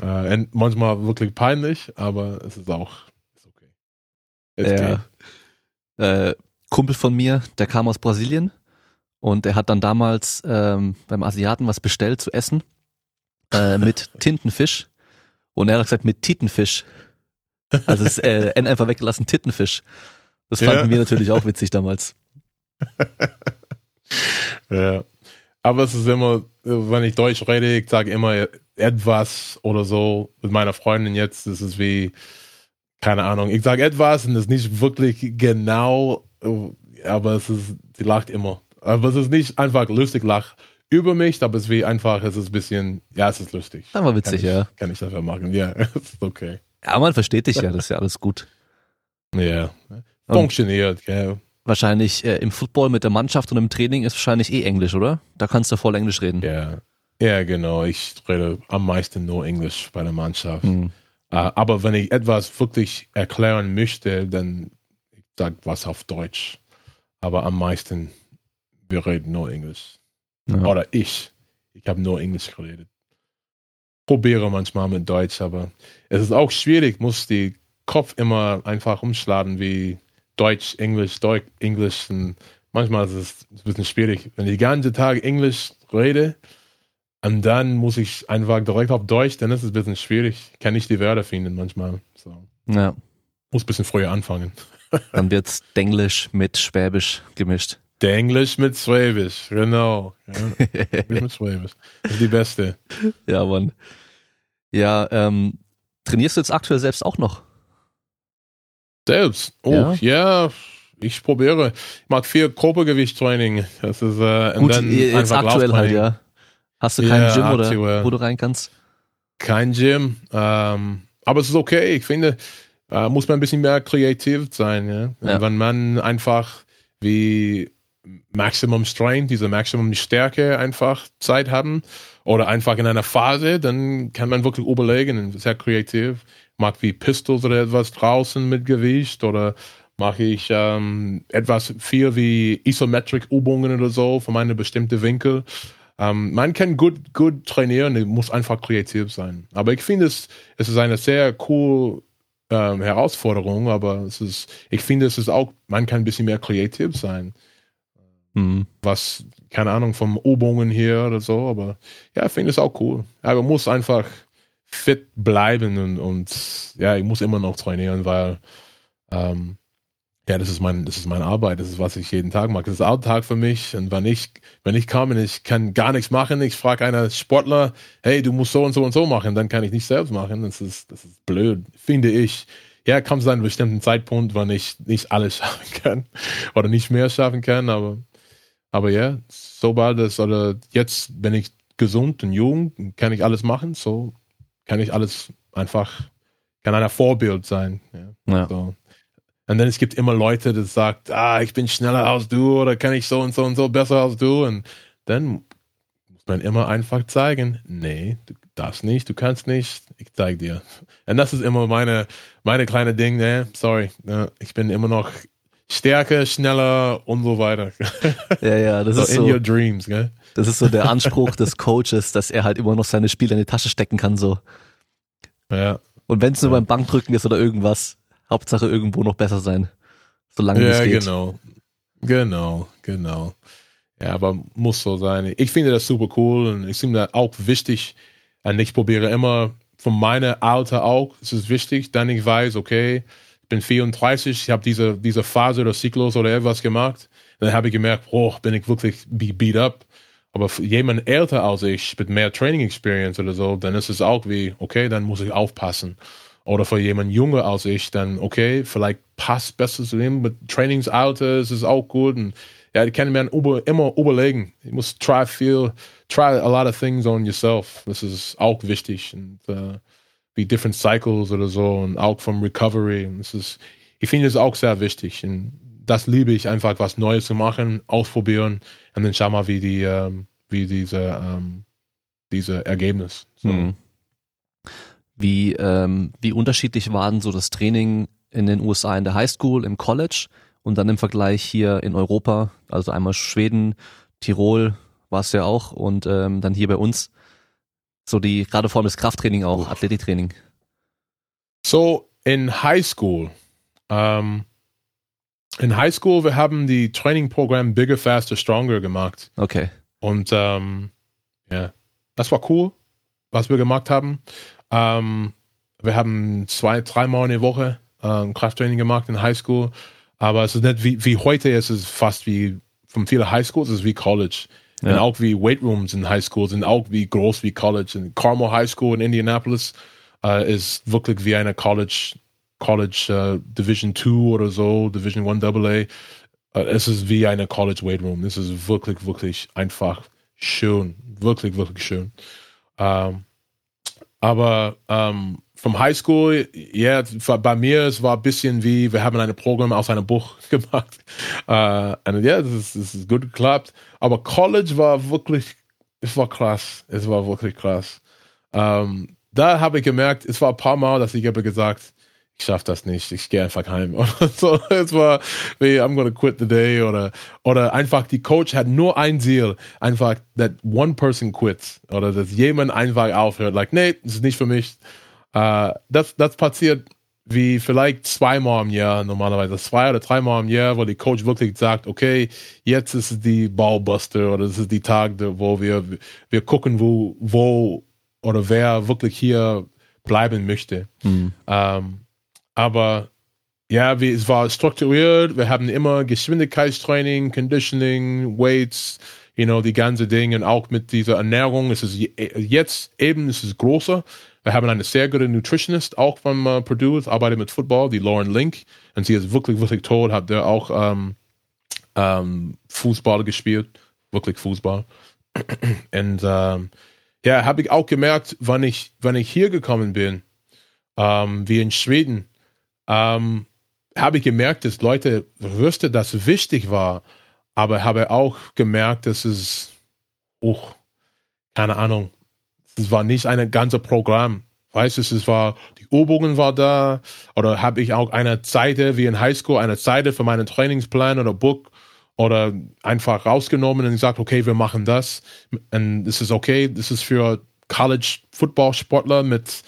äh, manchmal wirklich peinlich, aber es ist auch ist okay. Ist ja. Äh, Kumpel von mir, der kam aus Brasilien und er hat dann damals ähm, beim Asiaten was bestellt zu essen äh, mit (laughs) Tintenfisch und er hat gesagt mit Titenfisch. Also es äh, N einfach weggelassen, Tittenfisch. Das fanden ja. wir natürlich auch witzig damals. (laughs) ja. Aber es ist immer, wenn ich Deutsch rede, ich sage immer etwas oder so. Mit meiner Freundin jetzt ist es wie, keine Ahnung, ich sage etwas und es ist nicht wirklich genau, aber es ist, sie lacht immer. Aber es ist nicht einfach lustig lach über mich, aber es ist wie einfach, es ist ein bisschen, ja, es ist lustig. Aber witzig, kann ich, ja. Kann ich dafür machen, ja, (laughs) ist okay. Ja, man versteht dich ja, das ist ja alles gut. Ja, funktioniert, ja. Wahrscheinlich äh, im Football mit der Mannschaft und im Training ist wahrscheinlich eh Englisch, oder? Da kannst du voll Englisch reden. Ja, ja, genau. Ich rede am meisten nur Englisch bei der Mannschaft. Mhm. Uh, aber wenn ich etwas wirklich erklären möchte, dann ich sag was auf Deutsch. Aber am meisten wir reden nur Englisch. Ja. Oder ich. Ich habe nur Englisch geredet. Probiere manchmal mit Deutsch, aber es ist auch schwierig, muss die Kopf immer einfach umschlagen wie Deutsch, Englisch, Deutsch, Englisch. Und manchmal ist es ein bisschen schwierig. Wenn ich den ganzen Tag Englisch rede und dann muss ich einfach direkt auf Deutsch, dann ist es ein bisschen schwierig. Ich kann nicht die Wörter finden manchmal. So. Ja. Muss ein bisschen früher anfangen. dann wird Denglisch mit Schwäbisch gemischt. Denglisch mit Schwäbisch, genau. Ja, mit Schwäbisch. Das ist die beste. (laughs) Ja, Mann. Ja, ähm, trainierst du jetzt aktuell selbst auch noch? Selbst? Oh, ja, ja ich probiere. Ich mag viel Körpergewichttraining. Das ist, äh, Gut, dann jetzt aktuell halt, ja. Hast du kein ja, Gym oder wo du rein kannst? Kein Gym. Ähm, aber es ist okay. Ich finde, äh, muss man ein bisschen mehr kreativ sein. Ja? ja. Wenn man einfach wie Maximum Strength, diese Maximum Stärke einfach Zeit haben oder einfach in einer Phase, dann kann man wirklich überlegen sehr kreativ. Mag wie Pistols oder etwas draußen mit Gewicht oder mache ich ähm, etwas viel wie Isometric Übungen oder so von einem bestimmten Winkel. Ähm, man kann gut, gut trainieren, muss einfach kreativ sein. Aber ich finde es, es ist eine sehr cool ähm, Herausforderung, aber es ist, ich finde es ist auch, man kann ein bisschen mehr kreativ sein. Mhm. Was, keine Ahnung, vom Übungen hier oder so, aber ja, ich finde es auch cool. Aber man muss einfach fit bleiben und, und ja, ich muss immer noch trainieren, weil ähm, ja, das ist mein, das ist meine Arbeit, das ist, was ich jeden Tag mache. Das ist Alltag für mich. Und wenn ich, wenn ich komme und ich kann gar nichts machen, ich frage einen Sportler, hey, du musst so und so und so machen, dann kann ich nicht selbst machen. Das ist, das ist blöd, finde ich. Ja, kommt zu einem bestimmten Zeitpunkt, wann ich nicht alles (laughs) schaffen kann oder nicht mehr schaffen kann, aber aber ja, sobald es, oder jetzt bin ich gesund und jung, kann ich alles machen, so kann ich alles einfach, kann ein Vorbild sein. Ja. ja. So. Und dann es gibt immer Leute, die sagen, ah, ich bin schneller als du oder kann ich so und so und so besser als du. Und dann muss man immer einfach zeigen, nee, du darfst nicht, du kannst nicht, ich zeig dir. Und das ist immer meine, meine kleine Ding, ne, sorry, ich bin immer noch stärker, schneller und so weiter. (laughs) Ja, ja, das so ist in so. your dreams, gell? Das ist so der (laughs) Anspruch des Coaches, dass er halt immer noch seine Spiele in die Tasche stecken kann, so. Ja. Und wenn es nur ja. beim Bankdrücken ist oder irgendwas, Hauptsache irgendwo noch besser sein. Solange ja, es geht. Ja, genau. Genau, genau. Ja, aber muss so sein. Ich finde das super cool und ich finde das auch wichtig. Und ich probiere immer von meiner Alter auch, es ist wichtig, dann ich weiß, okay, bin 34, ich habe diese, diese Phase oder Zyklus oder etwas gemacht. Dann habe ich gemerkt, oh, bin ich wirklich beat up. Aber jemand älter als ich, mit mehr Training Experience oder so, dann ist es auch wie, okay, dann muss ich aufpassen. Oder für jemand jünger als ich, dann, okay, vielleicht passt besser zu ihm, mit Trainingsalter ist es auch gut. Und ja, ich kann mir immer überlegen. Ich muss try viel, try a lot of things on yourself. Das ist auch wichtig. Und, uh, wie different cycles oder so und auch vom Recovery. Und ist, ich finde es auch sehr wichtig. Und das liebe ich einfach, was Neues zu machen, ausprobieren und dann schau mal, wie die, ähm, wie diese, ähm, diese Ergebnis. So. Mhm. Wie, ähm, wie unterschiedlich war denn so das Training in den USA in der Highschool, im College und dann im Vergleich hier in Europa, also einmal Schweden, Tirol, warst du ja auch und ähm, dann hier bei uns so die gerade vor allem das Krafttraining auch, Athletiktraining. So in High School, ähm, in High School, wir haben die Trainingprogramm Bigger, Faster, Stronger gemacht. Okay. Und ähm, ja, das war cool, was wir gemacht haben. Ähm, wir haben zwei, dreimal in der Woche Krafttraining gemacht in High School. Aber es ist nicht wie, wie heute, es ist fast wie von vielen High Schools, es ist wie College. Ja. Und auch wie Weight Rooms in High Schools sind auch wie groß wie College. Und Carmel High School in Indianapolis äh, ist wirklich wie eine College, College uh, Division 2 oder so, Division 1 AA. Uh, es ist wie eine College Weight Room. Es ist wirklich, wirklich einfach schön. Wirklich, wirklich schön. Um, aber um, vom High School, ja, yeah, bei mir, es war ein bisschen wie, wir haben ein Programm aus einem Buch (laughs) gemacht. Uh, und ja, das ist, gut geklappt. Aber College war wirklich, es war krass. Es war wirklich krass. Um, da habe ich gemerkt, es war ein paar Mal, dass ich habe gesagt, ich schaffe das nicht, ich gehe einfach heim. (laughs) Oder so, es war wie, I'm gonna quit the day oder, oder einfach die Coach hat nur ein Ziel, einfach, that one person quits oder dass jemand einfach aufhört, like, nee, das ist nicht für mich. Uh, das, das passiert wie vielleicht zweimal im Jahr normalerweise, zwei oder dreimal im Jahr, wo die Coach wirklich sagt, okay, jetzt ist die Ballbuster oder das ist die Tag, wo wir, wir gucken, wo, wo oder wer wirklich hier bleiben möchte. Mhm. Um, aber ja, wie, es war strukturiert. Wir haben immer Geschwindigkeitstraining, Conditioning, Weights, you know, die ganze Dinge. Und auch mit dieser Ernährung. Es ist jetzt eben, es ist größer. Wir haben eine sehr gute Nutritionist auch von uh, Purdue, arbeitet mit Football, die Lauren Link. Und sie ist wirklich, wirklich toll. Hat der auch um, um, Fußball gespielt. Wirklich Fußball. (clears throat) Und um, ja, habe ich auch gemerkt, wenn ich, wenn ich hier gekommen bin, wie in Schweden, ähm, habe ich gemerkt, dass Leute wüssten, dass es wichtig war, aber habe auch gemerkt, dass es, oh, keine Ahnung, es war nicht ein ganzes Programm. Weißt du, es war, die Übungen war da, oder habe ich auch eine Seite, wie in Highschool, eine Seite für meinen Trainingsplan oder Book, oder einfach rausgenommen und gesagt, okay, wir machen das. Und das ist okay, das ist für College Football Sportler mit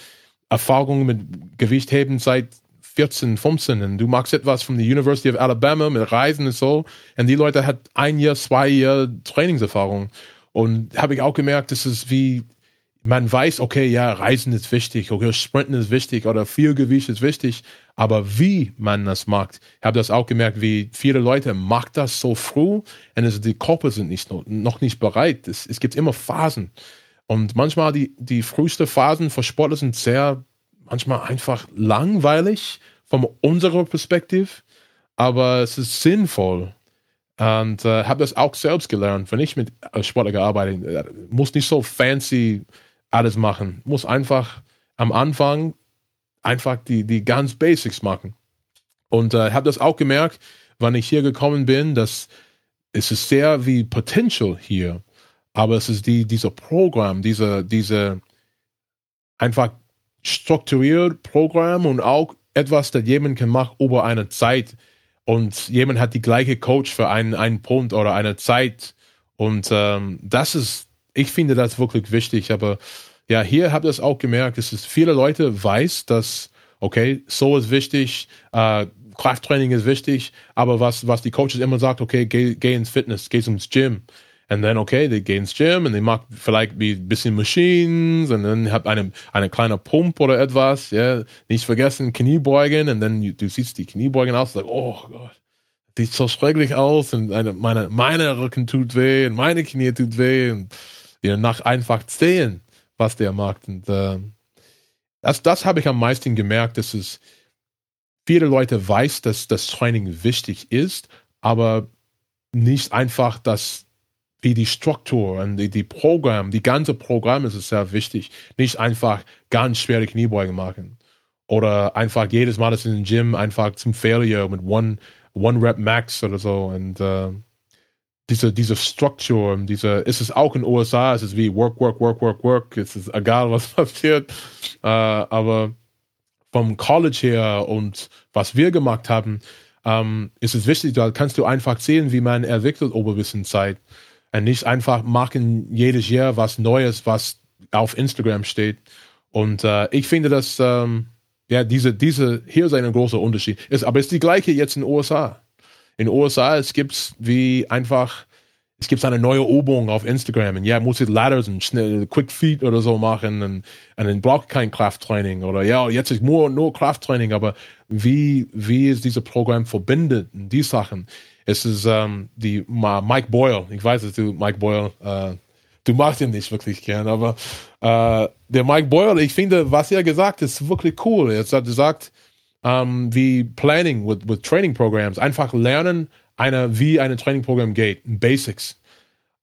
Erfahrung mit Gewichtheben seit 14, 15 und du machst etwas von der University of Alabama mit Reisen und so und die Leute hat ein Jahr, zwei Jahre Trainingserfahrung und habe ich auch gemerkt, das ist wie man weiß, okay, ja, Reisen ist wichtig, okay, Sprinten ist wichtig oder viel Gewicht ist wichtig, aber wie man das macht, ich habe das auch gemerkt, wie viele Leute macht das so früh und es, die Körper sind nicht, noch nicht bereit. Es, es gibt immer Phasen und manchmal die, die frühesten Phasen für Sportler sind sehr manchmal einfach langweilig von unserer Perspektive, aber es ist sinnvoll. Und äh, habe das auch selbst gelernt, wenn ich mit Sportler gearbeitet habe. Äh, muss nicht so fancy alles machen. Muss einfach am Anfang einfach die, die ganz Basics machen. Und äh, habe das auch gemerkt, wann ich hier gekommen bin, dass es ist sehr wie Potential hier, aber es ist die, dieser Programm, diese, diese einfach strukturiert Programm und auch etwas, das jemand kann machen über eine Zeit. Und jemand hat die gleiche Coach für einen, einen Punkt oder eine Zeit. Und ähm, das ist, ich finde das wirklich wichtig. Aber ja, hier habe ich das auch gemerkt, es viele Leute weiß, dass, okay, so ist wichtig, äh, Krafttraining ist wichtig, aber was, was die Coaches immer sagt, okay, geh, geh ins Fitness, geh ins Gym. Und dann, okay, die gehen ins Gym und die macht vielleicht ein bisschen Machines und dann hat eine, eine kleine Pump oder etwas, ja. Nicht vergessen, Kniebeugen und dann du siehst die Kniebeugen aus sagst, oh Gott, sieht so schrecklich aus und eine, meine, meine Rücken tut weh und meine Knie tut weh und ja, nach einfach sehen, was der macht. Und äh, das, das habe ich am meisten gemerkt, dass es viele Leute weiß, dass das Training wichtig ist, aber nicht einfach das wie die Struktur und die, die Programm, die ganze Programm ist sehr wichtig. Nicht einfach ganz schwere Kniebeugen machen. Oder einfach jedes Mal das in den Gym einfach zum Failure mit One, One Rep Max oder so. Und äh, diese, diese Struktur, diese, ist es auch in den USA, es ist wie Work, Work, Work, Work, Work. Es ist egal, was (laughs) passiert. Äh, aber vom College her und was wir gemacht haben, ähm, ist es wichtig, da kannst du einfach sehen, wie man entwickelt über eine Zeit. Und nicht einfach machen jedes Jahr was Neues, was auf Instagram steht. Und äh, ich finde, dass ähm, ja diese diese hier ist ein großer Unterschied. Ist, aber es ist die gleiche jetzt in den USA. In den USA es gibt's wie einfach es gibt eine neue Übung auf Instagram und ja, muss ich Ladders und schnell Quick Feet oder so machen und, und dann braucht kein Krafttraining oder ja, jetzt ist nur, nur Krafttraining, aber wie, wie ist dieses Programm verbindet und die Sachen? Es ist ähm, die Mike Boyle, ich weiß, dass du Mike Boyle, äh, du magst ihn nicht wirklich gern, aber äh, der Mike Boyle, ich finde, was er gesagt hat, ist wirklich cool. Er hat gesagt, ähm, wie Planning with, with Training Programs, einfach lernen, eine, wie ein Trainingprogramm geht, Basics.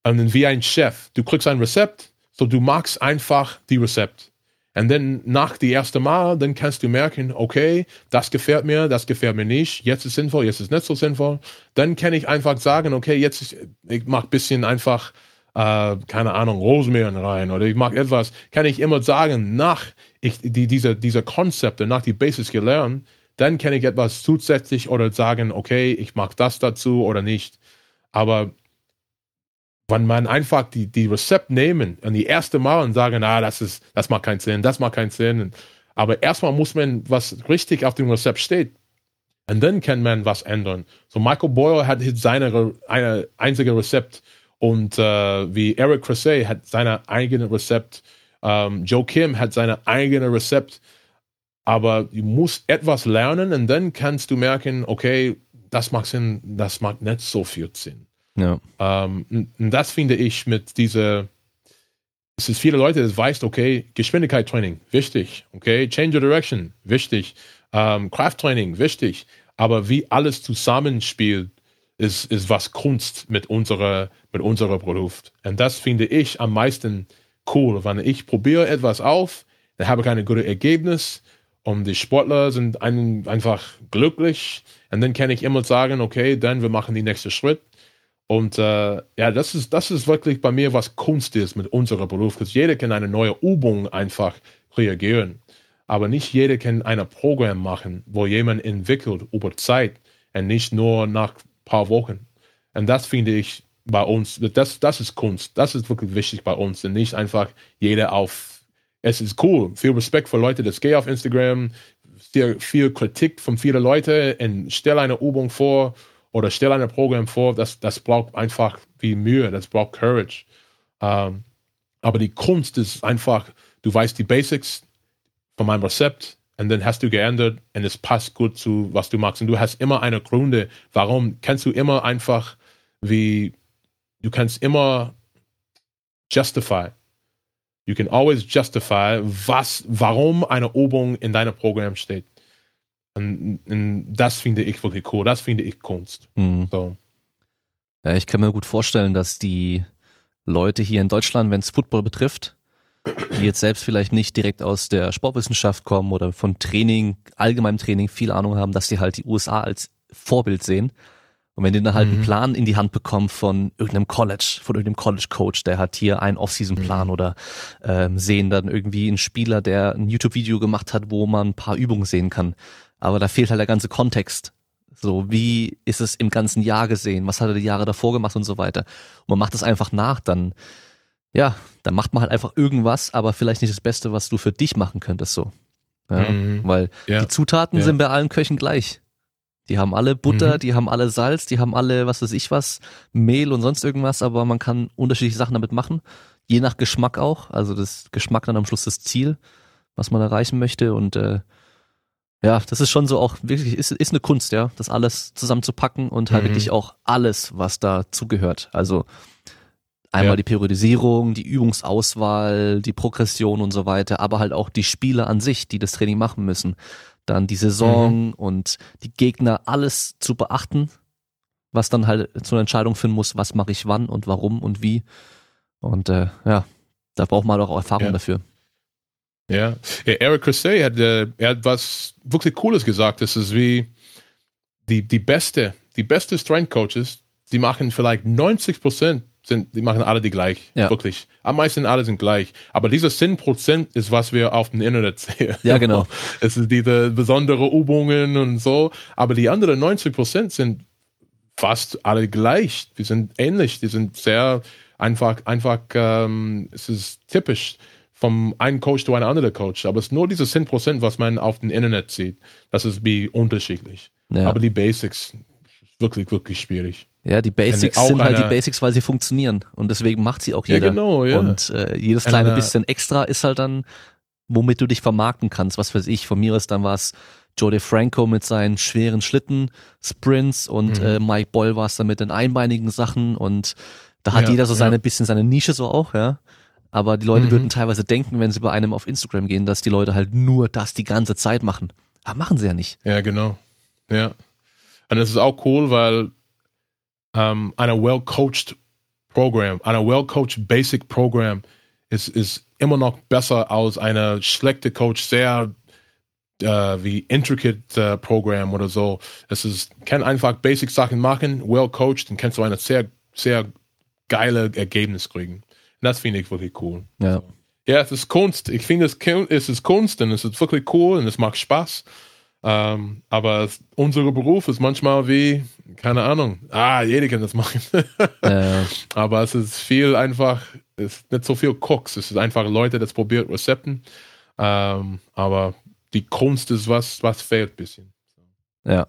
Und wie ein Chef. Du kriegst ein Rezept, so du magst einfach die Rezept. Und dann nach die erste Mal, dann kannst du merken, okay, das gefällt mir, das gefällt mir nicht, jetzt ist sinnvoll, jetzt ist nicht so sinnvoll. Dann kann ich einfach sagen, okay, jetzt ist, ich mach bisschen einfach, äh, keine Ahnung, Rosmeeren rein oder ich mag etwas, kann ich immer sagen, nach ich die, diese, diese Konzepte, nach die Basics gelernt, dann kann ich etwas zusätzlich oder sagen, okay, ich mag das dazu oder nicht. Aber wenn man einfach die, die Rezept nehmen und die erste Mal und sagen, ah, das ist, das macht keinen Sinn, das macht keinen Sinn. Aber erstmal muss man, was richtig auf dem Rezept steht. Und dann kann man was ändern. So Michael Boyle hat seine eine einzige Rezept und äh, wie Eric Cressay hat seine eigene Rezept. Ähm, Joe Kim hat seine eigene Rezept aber du musst etwas lernen und dann kannst du merken, okay, das macht Sinn, das macht nicht so viel Sinn. Ja. Ähm, und das finde ich mit dieser, es ist viele Leute, das weißt, okay, Geschwindigkeit-Training, wichtig, okay, Change of Direction, wichtig, ähm, Krafttraining, wichtig, aber wie alles zusammenspielt, ist, ist was Kunst mit unserer, mit unserer Produkt. Und das finde ich am meisten cool, wenn ich probiere etwas auf, dann habe ich ein gutes Ergebnis, und die Sportler sind ein, einfach glücklich. Und dann kann ich immer sagen, okay, dann wir machen den nächsten Schritt. Und äh, ja, das ist, das ist wirklich bei mir, was Kunst ist mit unserem Beruf. Jeder kann eine neue Übung einfach reagieren. Aber nicht jeder kann ein Programm machen, wo jemand entwickelt über Zeit und nicht nur nach ein paar Wochen. Und das finde ich bei uns, das, das ist Kunst. Das ist wirklich wichtig bei uns. Und nicht einfach jeder auf es ist cool. Viel Respekt für Leute, das gehen auf Instagram, viel, viel Kritik von vielen Leuten und stell eine Übung vor oder stell ein Programm vor, das, das braucht einfach wie Mühe, das braucht Courage. Ähm, aber die Kunst ist einfach, du weißt die Basics von meinem Rezept und dann hast du geändert und es passt gut zu, was du magst. Und du hast immer eine Gründe, warum kannst du immer einfach wie, du kannst immer justify You can always justify, was, warum eine Übung in deinem Programm steht. Und, und, das finde ich wirklich cool. Das finde ich Kunst. Mhm. So. Ja, ich kann mir gut vorstellen, dass die Leute hier in Deutschland, wenn es Football betrifft, die jetzt selbst vielleicht nicht direkt aus der Sportwissenschaft kommen oder von Training, allgemeinem Training viel Ahnung haben, dass die halt die USA als Vorbild sehen und wenn die dann halt mhm. einen Plan in die Hand bekommen von irgendeinem College, von irgendeinem College-Coach, der hat hier einen Off-Season-Plan mhm. oder ähm, sehen dann irgendwie einen Spieler, der ein YouTube-Video gemacht hat, wo man ein paar Übungen sehen kann. Aber da fehlt halt der ganze Kontext. So, wie ist es im ganzen Jahr gesehen? Was hat er die Jahre davor gemacht und so weiter? Und man macht das einfach nach, dann, ja, dann macht man halt einfach irgendwas, aber vielleicht nicht das Beste, was du für dich machen könntest, so. Ja, mhm. Weil ja. die Zutaten ja. sind bei allen Köchen gleich. Die haben alle Butter, mhm. die haben alle Salz, die haben alle, was weiß ich was, Mehl und sonst irgendwas, aber man kann unterschiedliche Sachen damit machen. Je nach Geschmack auch. Also das Geschmack dann am Schluss das Ziel, was man erreichen möchte. Und äh, ja, das ist schon so auch wirklich, ist, ist eine Kunst, ja, das alles zusammenzupacken und halt mhm. wirklich auch alles, was da zugehört. Also einmal ja. die Periodisierung, die Übungsauswahl, die Progression und so weiter, aber halt auch die Spieler an sich, die das Training machen müssen dann die Saison mhm. und die Gegner alles zu beachten, was dann halt zu einer Entscheidung finden muss, was mache ich wann und warum und wie. Und äh, ja, da braucht man auch Erfahrung ja. dafür. Ja, ja Eric Crusay hat, äh, er hat was wirklich Cooles gesagt. Das ist wie die, die beste, die beste Strength Coaches, die machen vielleicht 90 Prozent sind, die machen alle die gleich. Ja. Wirklich. Am meisten alle sind gleich. Aber diese 10% ist, was wir auf dem Internet sehen. Ja, genau. (laughs) Es ist diese besondere Übungen und so. Aber die anderen 90% sind fast alle gleich. Die sind ähnlich. Die sind sehr einfach, einfach, ähm, es ist typisch vom einen Coach zu einem anderen Coach. Aber es ist nur diese 10%, was man auf dem Internet sieht. Das ist wie unterschiedlich. Ja. Aber die Basics, wirklich, wirklich schwierig. Ja, die Basics sind halt die Basics, weil sie funktionieren. Und deswegen macht sie auch jeder. Ja, genau, ja. Und äh, jedes kleine eine, bisschen extra ist halt dann, womit du dich vermarkten kannst. Was weiß ich, von mir ist dann was Joe Franco mit seinen schweren Schlitten, Sprints und mhm. äh, Mike Boyle war es dann mit den einbeinigen Sachen und da hat ja, jeder so seine ja. bisschen seine Nische so auch, ja. Aber die Leute mhm. würden teilweise denken, wenn sie bei einem auf Instagram gehen, dass die Leute halt nur das die ganze Zeit machen. Aber machen sie ja nicht. Ja, genau. Ja. Und es ist auch cool, weil um, eine well-coached Program, eine well-coached Basic Program ist, ist immer noch besser als eine schlechte Coach, sehr uh, wie intricate uh, Program oder so. Es ist, kann einfach Basic Sachen machen, well coached, dann kannst du ein sehr, sehr geile Ergebnis kriegen. Und das finde ich wirklich cool. Ja. Ja, es ist Kunst. Ich finde, es ist Kunst und es ist wirklich cool und es macht Spaß. Ähm, aber unser Beruf ist manchmal wie, keine Ahnung, ah, jeder kann das machen. (laughs) ja. Aber es ist viel einfach, es ist nicht so viel Cooks. Es ist einfach Leute, das probiert Rezepten. Ähm, aber die Kunst ist was, was fehlt ein bisschen. Ja.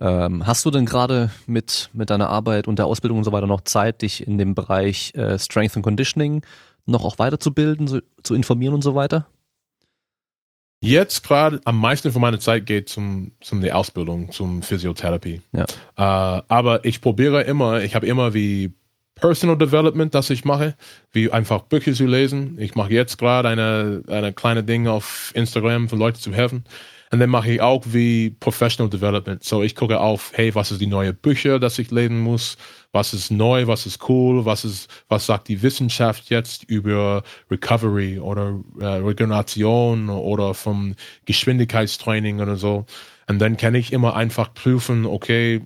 Ähm, hast du denn gerade mit, mit deiner Arbeit und der Ausbildung und so weiter noch Zeit, dich in dem Bereich äh, Strength and Conditioning noch auch weiterzubilden, so, zu informieren und so weiter? Jetzt gerade am meisten von meiner Zeit geht zum, zum die Ausbildung, zum Physiotherapie. Ja. Äh, aber ich probiere immer, ich habe immer wie Personal Development, das ich mache, wie einfach Bücher zu lesen. Ich mache jetzt gerade eine, eine kleine Ding auf Instagram für Leute zu helfen. Und dann mache ich auch wie Professional Development. So ich gucke auf, hey, was ist die neue Bücher, das ich lesen muss? Was ist neu? Was ist cool? Was ist, was sagt die Wissenschaft jetzt über Recovery oder äh, Regeneration oder vom Geschwindigkeitstraining oder so? Und dann kann ich immer einfach prüfen, okay,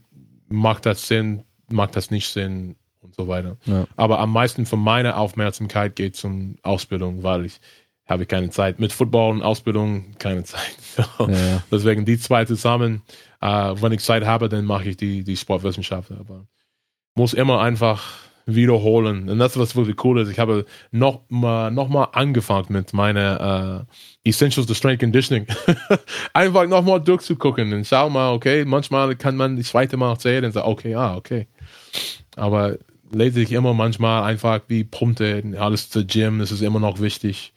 macht das Sinn? Macht das nicht Sinn? und so weiter. Ja. Aber am meisten von meiner Aufmerksamkeit geht zum Ausbildung, weil ich habe keine Zeit. Mit Football und Ausbildung keine Zeit. (laughs) So, ja. Deswegen die zwei zusammen. Äh, wenn ich Zeit habe, dann mache ich die, die Sportwissenschaft. Aber muss immer einfach wiederholen. Und das, was wirklich cool ist, ich habe noch mal, noch mal angefangen mit meiner äh, Essentials to Strength Conditioning. (laughs) einfach noch mal durchzugucken und schau mal, okay, manchmal kann man die zweite Mal erzählen und sagen, okay, ah, okay. Aber lese ich immer manchmal einfach wie Punkte, alles zu Gym, das ist immer noch wichtig.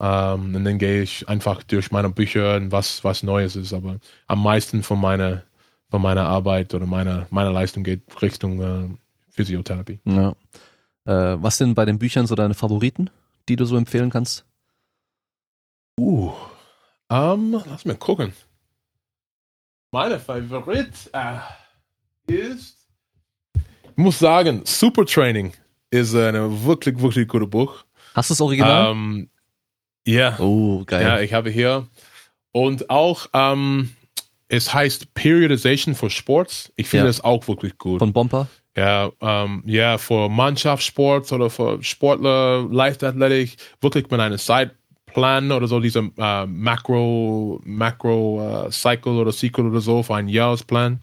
Ähm, und dann gehe ich einfach durch meine Bücher und was, was Neues ist. Aber am meisten von meiner, von meiner Arbeit oder meiner, meiner Leistung geht Richtung äh, Physiotherapie. Ja. Äh, was sind bei den Büchern so deine Favoriten, die du so empfehlen kannst? Uh, um, lass mal gucken. Meine Favorit äh, ist ich muss sagen, Super Training ist ein wirklich, wirklich gutes Buch. Hast du das Original? Ähm, ja. Oh, geil. Ja, ich habe hier. Und auch, ähm, es heißt Periodization for Sports. Ich finde es ja. auch wirklich gut. Von Bomper? Ja, ähm, ja, für Mannschaftssport oder für Sportler, Leichtathletik, wirklich mit einem Zeitplan oder so, dieser äh, Macro, Macro äh, Cycle oder Cycle oder so für einen Jahresplan.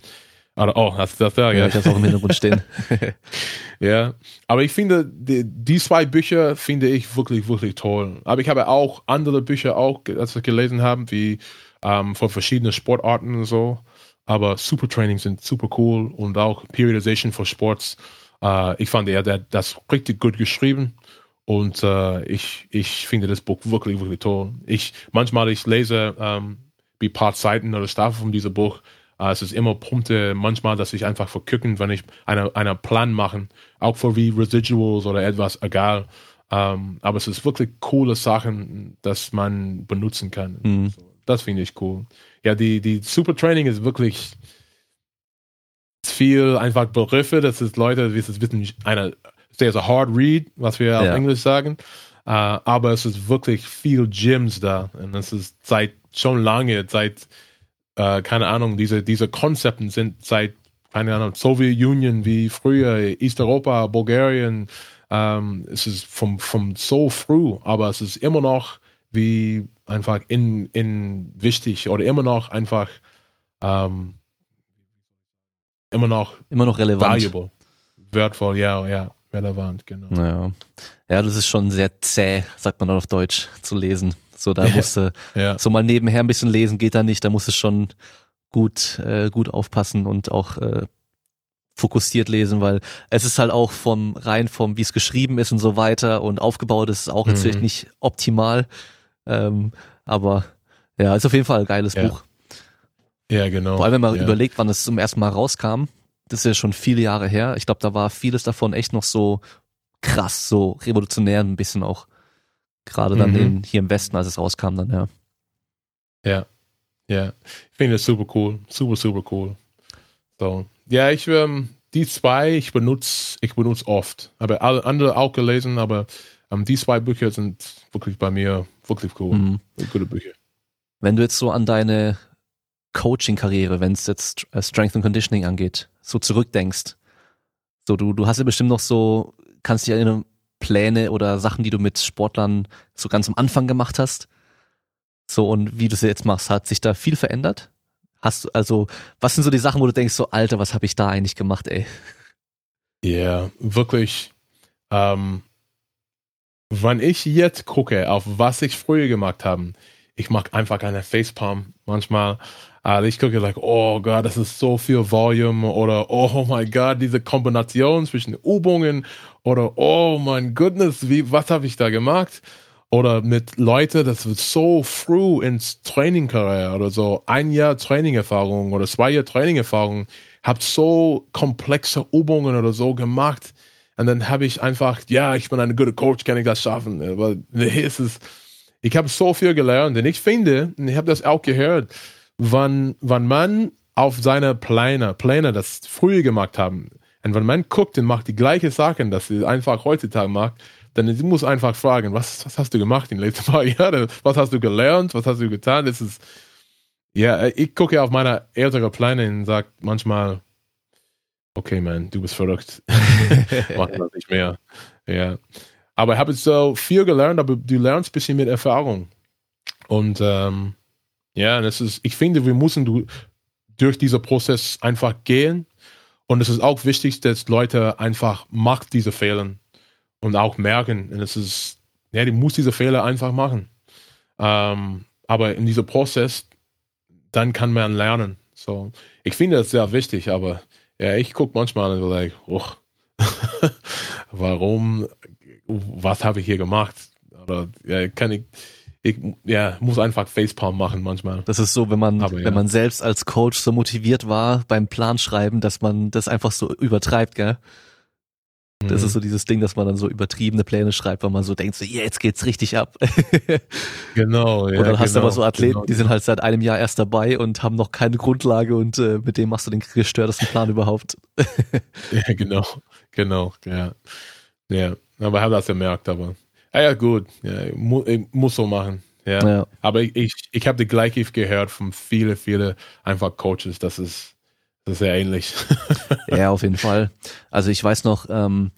Oder, oh, hast du das da? Ja, ja ich habe auch im Hintergrund stehen. (laughs) ja, aber ich finde, die, die, zwei Bücher finde ich wirklich, wirklich toll. Aber ich habe auch andere Bücher auch, als wir gelesen haben, wie ähm, von verschiedenen Sportarten und so. Aber Super Training sind super cool und auch Periodization for Sports. Äh, ich fand er der das richtig gut geschrieben. Und äh, ich, ich finde das Buch wirklich, wirklich toll. Ich, manchmal ich lese ähm, wie paar Seiten oder Staffeln von diesem Buch es ist immer Punkte, manchmal, dass ich einfach verkücken, wenn ich einen eine Plan machen, auch für wie Residuals oder etwas, egal. Um, ähm, aber es ist wirklich coole Sachen, dass man benutzen kann. Mhm. Das finde ich cool. Ja, die, die Super Training ist wirklich viel einfach Begriffe, das ist Leute, wie es wissen, eine sehr, sehr hard read, was wir ja. auf Englisch sagen. Uh, aber es ist wirklich viel Gyms da. Und es ist seit schon lange, seit äh, keine Ahnung, diese, diese Konzepte sind seit, keine Ahnung, Soviet Union wie früher, Easteuropa, Bulgarien, ähm, es ist vom, vom so früh, aber es ist immer noch wie einfach in, in wichtig oder immer noch einfach ähm, immer noch, immer noch relevant. Valuable. Wertvoll, ja, ja, relevant, genau. Ja. ja, das ist schon sehr zäh, sagt man dann auf Deutsch, zu lesen. So, da musste ja. so mal nebenher ein bisschen lesen geht da nicht, da muss es schon gut, äh, gut aufpassen und auch äh, fokussiert lesen, weil es ist halt auch vom rein vom wie es geschrieben ist und so weiter und aufgebaut ist auch mhm. natürlich nicht optimal, ähm, aber ja, ist auf jeden Fall ein geiles ja. Buch. Ja, genau. Vor allem, wenn man ja. überlegt, wann es zum ersten Mal rauskam, das ist ja schon viele Jahre her. Ich glaube, da war vieles davon echt noch so krass, so revolutionär ein bisschen auch. Gerade dann Mhm. in, hier im Westen, als es rauskam, dann, ja. Ja, ja. Ich finde das super cool. Super, super cool. So. Ja, ich, ähm, die zwei, ich benutze, ich benutze oft. Aber alle andere auch gelesen, aber ähm, die zwei Bücher sind wirklich bei mir wirklich cool. Mhm. Gute Bücher. Wenn du jetzt so an deine Coaching-Karriere, wenn es jetzt äh, Strength and Conditioning angeht, so zurückdenkst, so du, du hast ja bestimmt noch so, kannst dich erinnern, Pläne oder Sachen, die du mit Sportlern so ganz am Anfang gemacht hast. So und wie du es jetzt machst, hat sich da viel verändert? Hast du, also, was sind so die Sachen, wo du denkst, so, Alter, was habe ich da eigentlich gemacht, ey? Ja, wirklich. Ähm, wenn ich jetzt gucke, auf was ich früher gemacht habe, ich mache einfach eine Facepalm manchmal. Also ich gucke like, oh Gott, das ist so viel Volume oder oh mein Gott, diese Kombination zwischen Übungen oder oh mein Goodness, wie, was habe ich da gemacht? Oder mit Leute, das wird so früh ins Trainingkarriere oder so ein Jahr Trainingerfahrung oder zwei Jahre Trainingerfahrung, habt so komplexe Übungen oder so gemacht. Und dann habe ich einfach, ja, ich bin ein guter Coach, kann ich das schaffen. Aber nee, (laughs) es ist, ich habe so viel gelernt. Und ich finde, und ich habe das auch gehört, wenn, wenn man auf seine Pläne, Pläne das früher gemacht haben, und wenn man guckt und macht die gleiche Sachen, dass sie einfach heutzutage macht, dann sie muss einfach fragen, was, was hast du gemacht in den letzten (laughs) paar Jahren? Was hast du gelernt? Was hast du getan? Das ist, ja, ich gucke auf meine ältere Pläne und sage manchmal, okay, man, du bist verrückt. (laughs) Mach das nicht mehr. Ja. Aber ich habe so viel gelernt, aber du lernst ein bisschen mit Erfahrung. Und ähm, ja, das ist, ich finde, wir müssen du, durch diesen Prozess einfach gehen. Und es ist auch wichtig, dass Leute einfach macht diese Fehler und auch merken. Und es ist, ja, die muss diese Fehler einfach machen. Ähm, aber in diesem Prozess, dann kann man lernen. So, ich finde das sehr wichtig, aber ja, ich gucke manchmal und like, oh, (laughs) warum, was habe ich hier gemacht? Oder ja, kann ich, ich ja, muss einfach Facepalm machen manchmal. Das ist so, wenn man, Aber ja. wenn man selbst als Coach so motiviert war beim Planschreiben, dass man das einfach so übertreibt, gell? Das Mhm. ist so dieses Ding, dass man dann so übertriebene Pläne schreibt, weil man so denkt, so, yeah, jetzt geht's richtig ab. (laughs) genau, ja. und dann hast du genau, aber so Athleten, genau. die sind halt seit einem Jahr erst dabei und haben noch keine Grundlage und äh, mit dem machst du den gestörtesten Plan überhaupt. (laughs) Ja, genau, genau, ja. Ja, aber ich habe das gemerkt, aber. Ja, ja gut, ja, mu ich muss so machen. Ja. Ja. Aber ich, ich, habe die gleiche gehört von vielen, vielen einfach Coaches, das ist, das ist sehr ähnlich. (laughs) Ja, auf jeden Fall. Also ich weiß noch, ähm,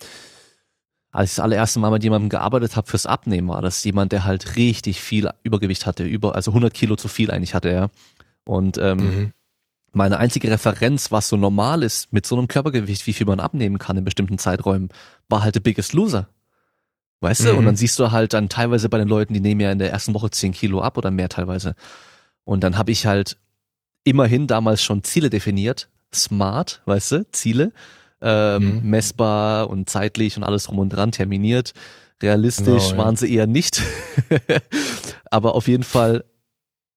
als ich das allererste Mal mit jemandem gearbeitet habe fürs Abnehmen, war das jemand, der halt richtig viel Übergewicht hatte, über, also 100 Kilo zu viel eigentlich hatte er. Und ähm, Mhm. meine einzige Referenz, was so normal ist mit so einem Körpergewicht, wie viel man abnehmen kann in bestimmten Zeiträumen, war halt der Biggest Loser. Weißt du? Mhm. Und dann siehst du halt dann teilweise bei den Leuten, die nehmen ja in der ersten Woche 10 Kilo ab oder mehr teilweise. Und dann habe ich halt immerhin damals schon Ziele definiert. Smart, weißt du, Ziele. Ähm, Mhm. Messbar und zeitlich und alles drum und dran terminiert. Realistisch Genau, ja. waren sie eher nicht. (laughs) Aber auf jeden Fall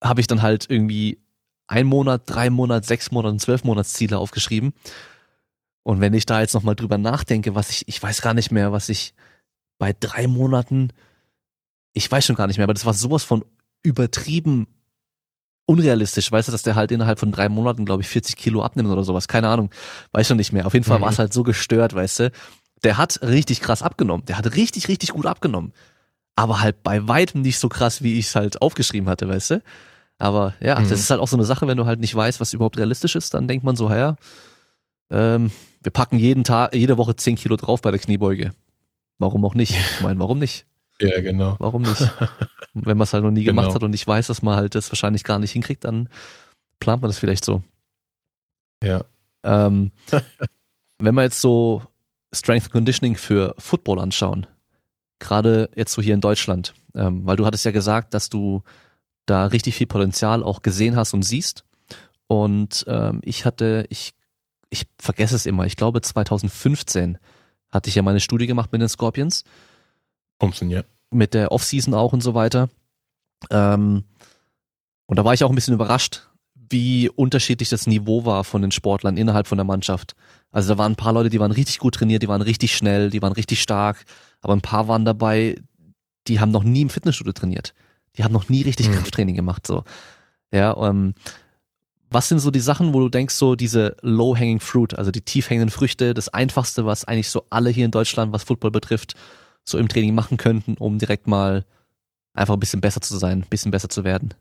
habe ich dann halt irgendwie ein Monat, drei Monat, sechs Monat und zwölf Monatsziele aufgeschrieben. Und wenn ich da jetzt nochmal drüber nachdenke, was ich, ich weiß gar nicht mehr, was ich bei drei Monaten, ich weiß schon gar nicht mehr, aber das war sowas von übertrieben unrealistisch, weißt du, dass der halt innerhalb von drei Monaten, glaube ich, 40 Kilo abnimmt oder sowas, keine Ahnung, weiß schon nicht mehr. Auf jeden Fall Mhm. war es halt so gestört, weißt du. Der hat richtig krass abgenommen, der hat richtig, richtig gut abgenommen. Aber halt bei weitem nicht so krass, wie ich es halt aufgeschrieben hatte, weißt du. Aber ja, Mhm. das ist halt auch so eine Sache, wenn du halt nicht weißt, was überhaupt realistisch ist, dann denkt man so, ja, ähm, wir packen jeden Tag, jede Woche 10 Kilo drauf bei der Kniebeuge. Warum auch nicht? Ich meine, warum nicht? Ja, genau. Warum nicht? Wenn man es halt noch nie gemacht Genau. hat und nicht weiß, dass man halt das wahrscheinlich gar nicht hinkriegt, dann plant man das vielleicht so. Ja. Ähm, (laughs) wenn wir jetzt so Strength Conditioning für Football anschauen, gerade jetzt so hier in Deutschland, ähm, weil du hattest ja gesagt, dass du da richtig viel Potenzial auch gesehen hast und siehst. Und ähm, ich hatte, ich, ich vergesse es immer, ich glaube 2015 hatte ich ja meine Studie gemacht mit den Scorpions. Funktioniert. Mit der Offseason auch und so weiter. Ähm, und da war ich auch ein bisschen überrascht, wie unterschiedlich das Niveau war von den Sportlern innerhalb von der Mannschaft. Also da waren ein paar Leute, die waren richtig gut trainiert, die waren richtig schnell, die waren richtig stark, aber ein paar waren dabei, die haben noch nie im Fitnessstudio trainiert. Die haben noch nie richtig mhm. Krafttraining gemacht, so. Ja, ähm, was sind so die Sachen, wo du denkst, so diese low-hanging fruit, also die tief hängenden Früchte, das einfachste, was eigentlich so alle hier in Deutschland, was Football betrifft, so im Training machen könnten, um direkt mal einfach ein bisschen besser zu sein, ein bisschen besser zu werden?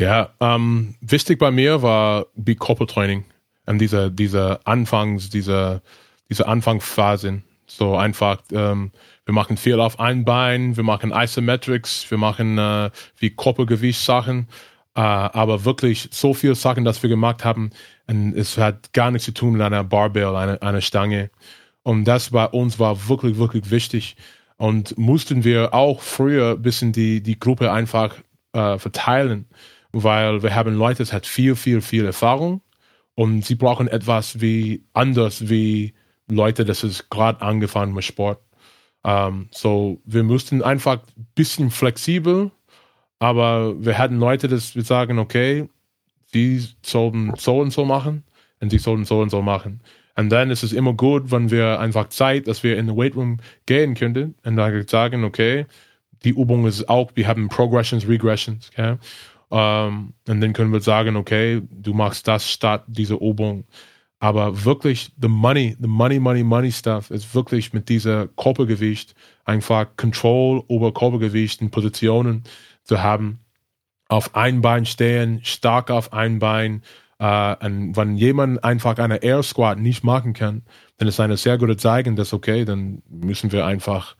Ja, ähm, wichtig bei mir war die Corporate Training und diese, diese Anfangs, diese, diese Anfangsphase. So einfach, ähm, wir machen viel auf ein Bein, wir machen Isometrics, wir machen äh, wie Körpergewichtssachen, äh, aber wirklich so viele Sachen, dass wir gemacht haben, und es hat gar nichts zu tun mit einer Barbell, einer, einer Stange. Und das bei uns war wirklich, wirklich wichtig. Und mussten wir auch früher ein bisschen die, die Gruppe einfach äh, verteilen weil wir haben Leute, das hat viel, viel, viel Erfahrung und sie brauchen etwas wie anders wie Leute, das ist gerade angefangen mit Sport. Um, ähm, so, wir mussten einfach ein bisschen flexibel, aber wir hatten Leute, dass wir sagen, okay, sie sollten so und so machen und sie sollten so und so machen. Und dann ist es immer gut, wenn wir einfach Zeit, dass wir in den Weightroom gehen könnten und dann sagen, okay, die Übung ist auch, wir haben Progressions, Regressions, okay? Ähm, und dann können wir sagen, okay, du machst das statt dieser Übung. Aber wirklich, the money, the money, money, money stuff ist wirklich mit dieser Körpergewicht einfach Control über Körpergewicht und Positionen zu haben. Auf ein Bein stehen, stark auf ein Bein. Uh, und wenn jemand einfach eine Air Squat nicht machen kann, dann ist eine sehr gute Zeichen, dass okay, dann müssen wir einfach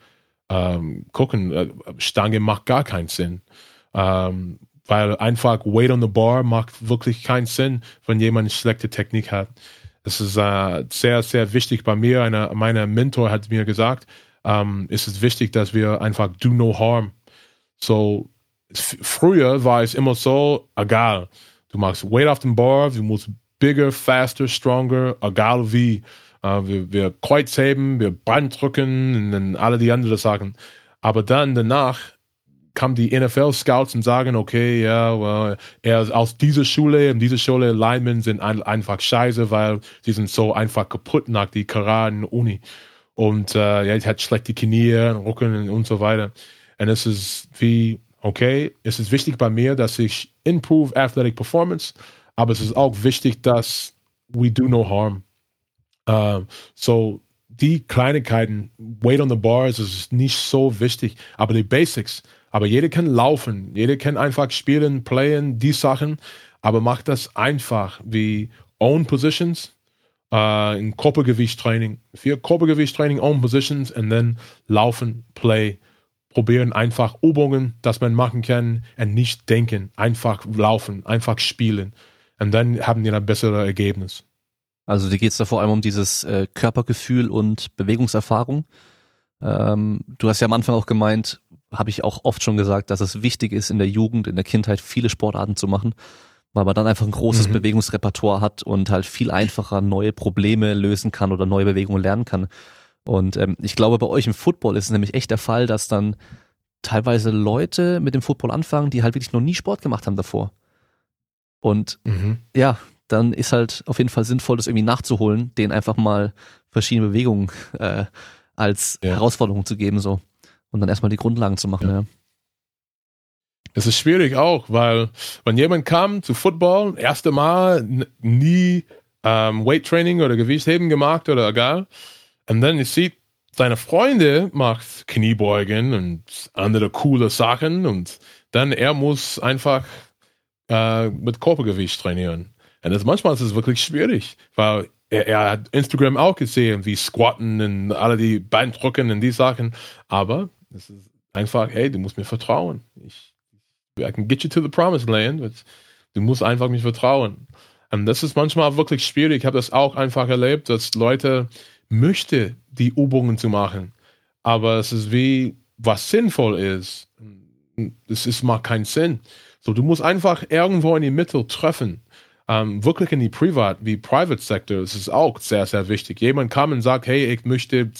ähm, gucken. Äh, Stange macht gar keinen Sinn. Ähm, weil einfach Weight on the Bar macht wirklich keinen Sinn, wenn jemand eine schlechte Technik hat. Das ist äh, sehr, sehr wichtig bei mir. Eine, meine Mentor hat mir gesagt, ähm, ist es wichtig, dass wir einfach do no harm. So, früher war es immer so, egal. Du machst Weight auf dem Bar, du musst bigger, faster, stronger, egal wie. Uh, wir, wir Kreuzheben, wir drücken und dann alle die anderen Sachen. Aber dann danach kam die NFL-Scouts und sagen, okay, ja, well, er ist aus dieser Schule und diese Schule Linemen sind ein, einfach scheiße, weil sie sind so einfach kaputt nach die Karate Uni. Und äh, ja, er hat schlechte Knie, Rücken und so weiter. Und es ist wie, okay, es ist wichtig bei mir, dass ich improve athletic performance, aber es ist auch wichtig, dass we do no harm. Uh, so die Kleinigkeiten, Weight on the Bars, ist nicht so wichtig, aber die Basics, aber jeder kann laufen, jeder kann einfach spielen, playen, die Sachen, aber macht das einfach wie Own Positions, äh, in Körpergewichttraining, vier Körpergewichttraining, Own Positions und dann laufen, play, probieren einfach Übungen, dass man machen kann und nicht denken, einfach laufen, einfach spielen und dann haben die ein besseres Ergebnis. Also dir geht es da vor allem um dieses äh, Körpergefühl und Bewegungserfahrung. Ähm, du hast ja am Anfang auch gemeint, habe ich auch oft schon gesagt, dass es wichtig ist, in der Jugend, in der Kindheit viele Sportarten zu machen, weil man dann einfach ein großes mhm. Bewegungsrepertoire hat und halt viel einfacher neue Probleme lösen kann oder neue Bewegungen lernen kann. Und ähm, ich glaube, bei euch im Football ist es nämlich echt der Fall, dass dann teilweise Leute mit dem Football anfangen, die halt wirklich noch nie Sport gemacht haben davor. Und mhm. ja, dann ist halt auf jeden Fall sinnvoll, das irgendwie nachzuholen, denen einfach mal verschiedene Bewegungen äh, als ja. Herausforderung zu geben. so und dann erstmal die Grundlagen zu machen, ja. ja. Es ist schwierig auch, weil wenn jemand kam zu Football, erste Mal nie ähm, Weight Training oder Gewichtheben gemacht oder egal, und dann sieht seine Freunde macht Kniebeugen und andere coole Sachen und dann er muss einfach äh, mit Körpergewicht trainieren. Und das, manchmal ist es wirklich schwierig, weil er, er, hat Instagram auch gesehen, wie Squatten und alle die Beindrücken und die Sachen, aber es ist einfach, hey, du musst mir vertrauen. Ich, I can get you to the promised land. Du musst einfach mich vertrauen. Und das ist manchmal wirklich schwierig. Ich habe das auch einfach erlebt, dass Leute möchten, die Übungen zu machen. Aber es ist wie, was sinnvoll ist. Das ist, macht keinen Sinn. So, du musst einfach irgendwo in die Mitte treffen. Ähm, wirklich in die Privat, wie Private Sector, das ist auch sehr, sehr wichtig. Jemand kam und sagt, hey, ich möchte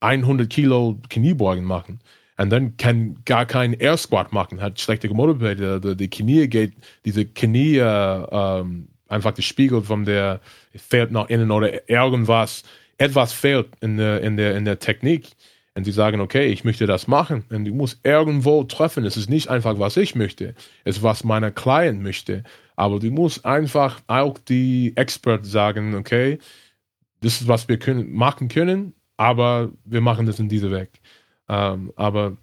100 Kilo Kniebeugen machen. Und dann kann gar kein Air Squat machen, hat schlechte Mobilität, die, Knie geht, diese Knie, äh, ähm, einfach die Spiegel von der, fehlt nach innen oder irgendwas, etwas fehlt in der, in der, in der Technik. Und sie sagen, okay, ich möchte das machen. Und du musst irgendwo treffen. Es ist nicht einfach, was ich möchte. Es ist, was meine Client möchte. Aber du musst einfach auch die Expert sagen, okay, das ist, was wir können, machen können, aber wir machen das in diese Weg. Ähm, aber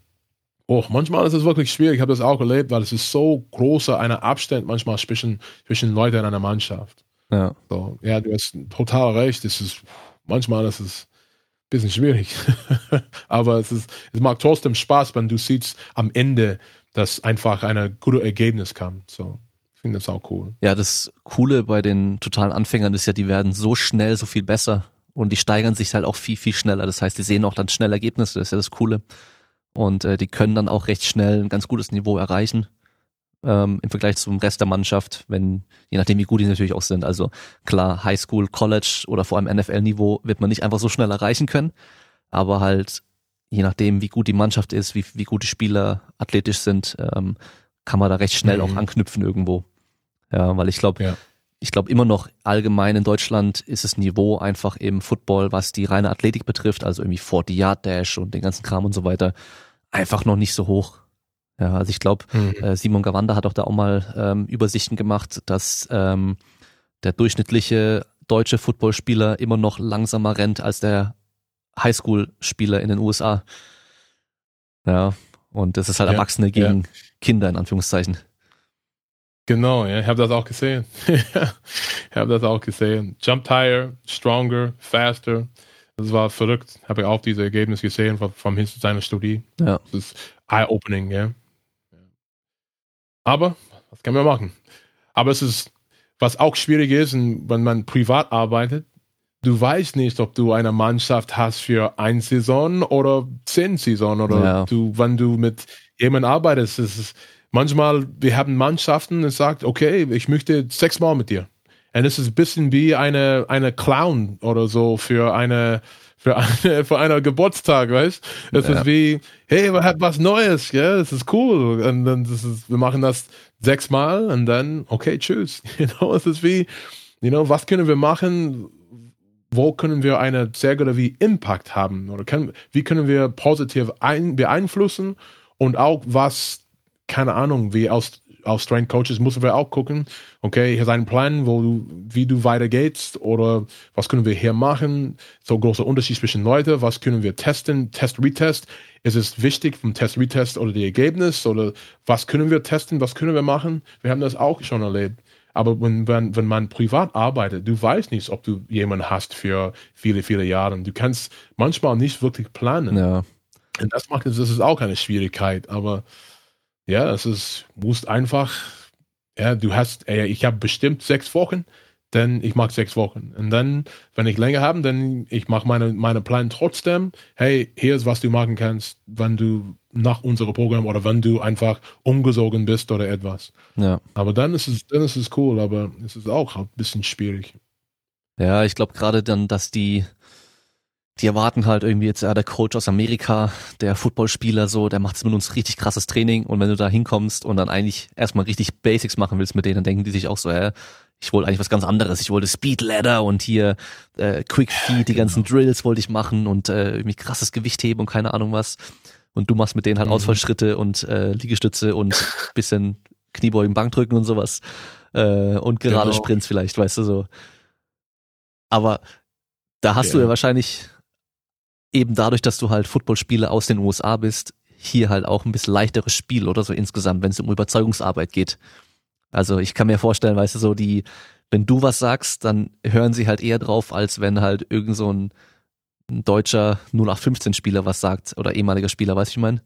oh, manchmal ist es wirklich schwierig. Ich habe das auch erlebt, weil es ist so großer eine Abstand manchmal zwischen, zwischen Leuten in einer Mannschaft. Ja. So, ja, du hast total recht. Es ist, manchmal ist es ein bisschen schwierig. (laughs) aber es, ist, es macht trotzdem Spaß, wenn du siehst am Ende, dass einfach ein gutes Ergebnis kam. So. Ich finde das auch cool. Ja, das Coole bei den totalen Anfängern ist ja, die werden so schnell, so viel besser und die steigern sich halt auch viel, viel schneller. Das heißt, die sehen auch dann schnell Ergebnisse, das ist ja das Coole. Und äh, die können dann auch recht schnell ein ganz gutes Niveau erreichen ähm, im Vergleich zum Rest der Mannschaft, wenn, je nachdem wie gut die natürlich auch sind. Also klar, Highschool, College oder vor allem NFL-Niveau wird man nicht einfach so schnell erreichen können, aber halt je nachdem, wie gut die Mannschaft ist, wie, wie gut die Spieler athletisch sind, ähm, kann man da recht schnell mhm. auch anknüpfen irgendwo. Ja, weil ich glaube, ja ich glaube immer noch allgemein in Deutschland ist das Niveau einfach im Football, was die reine Athletik betrifft, also irgendwie 40 Yard Dash und den ganzen Kram und so weiter, einfach noch nicht so hoch. Ja, also ich glaube, mhm. äh, Simon Gawanda hat auch da auch mal ähm, Übersichten gemacht, dass ähm, der durchschnittliche deutsche Footballspieler immer noch langsamer rennt als der Highschool-Spieler in den USA. Ja, und das ist halt ja, Erwachsene gegen ja. Kinder in Anführungszeichen. Genau, ja, ich habe das auch gesehen. (laughs) ich habe das auch gesehen. Jump higher, stronger, faster. Das war verrückt. Habe ich auch diese Ergebnisse gesehen von, von seiner Studie. Ja. Das ist eye-opening, ja. Aber, was kann man machen? Aber es ist, was auch schwierig ist, wenn man privat arbeitet, du weißt nicht, ob du eine Mannschaft hast für eine Saison oder zehn Saison oder ja. du, wenn du mit jemandem arbeitest, ist es manchmal, wir haben Mannschaften, es sagt, okay, ich möchte sechsmal mit dir. Und es ist ein bisschen wie eine, eine Clown oder so für eine, für eine, (laughs) für einen Geburtstag, weißt? Es ja. ist wie, hey, wir haben was Neues, ja, das ist cool. Und dann, das ist, wir machen das sechsmal und dann, okay, tschüss. You (laughs) know, es ist wie, you know, was können wir machen? Wo können wir eine sehr gute wie Impact haben? Oder können, wie können wir positiv ein, beeinflussen? Und auch was keine Ahnung, wie aus, aus Strength Coaches müssen wir auch gucken, okay, hier ist ein Plan, wo du, wie du weitergehst oder was können wir hier machen, so großer Unterschied zwischen Leuten, was können wir testen, Test, Retest, ist es wichtig vom Test, Retest oder die Ergebnis oder was können wir testen, was können wir machen, wir haben das auch schon erlebt. Aber wenn, wenn, wenn man privat arbeitet, du weißt nicht, ob du jemanden hast für viele, viele Jahre. Du kannst manchmal nicht wirklich planen. Ja. Und das macht das ist auch eine Schwierigkeit. Aber ja, es ist, musst einfach, ja, du hast, äh, ich habe bestimmt sechs Wochen, denn ich mag sechs Wochen. Und dann, wenn ich länger habe, dann ich mache meine, meine Plan trotzdem. Hey, hier ist, was du machen kannst, wenn du nach unserem Programm oder wenn du einfach umgesogen bist oder etwas. Ja. Aber dann ist es, dann ist es cool, aber es ist auch ein bisschen schwierig. Ja, ich glaube gerade dann, dass die die erwarten halt irgendwie jetzt, ja, der Coach aus Amerika, der Footballspieler so, der macht mit uns richtig krasses Training und wenn du da hinkommst und dann eigentlich erstmal richtig Basics machen willst mit denen, dann denken die sich auch so, ja, ich wollte eigentlich was ganz anderes. Ich wollte Speed Ladder und hier äh, Quick Feed, die genau. ganzen Drills wollte ich machen und äh, irgendwie krasses Gewicht heben und keine Ahnung was. Und du machst mit denen halt mhm. Ausfallschritte und äh, Liegestütze und (laughs) bisschen Kniebeugen, Bankdrücken und sowas. Äh, und gerade genau. Sprints vielleicht, weißt du so. Aber da hast ja. du ja wahrscheinlich eben dadurch, dass du halt Footballspieler aus den USA bist, hier halt auch ein bisschen leichteres Spiel oder so insgesamt, wenn es um Überzeugungsarbeit geht. Also ich kann mir vorstellen, weißt du, so die, wenn du was sagst, dann hören sie halt eher drauf, als wenn halt irgend so ein, ein deutscher 0815-Spieler was sagt oder ehemaliger Spieler, weißt du, ich meine?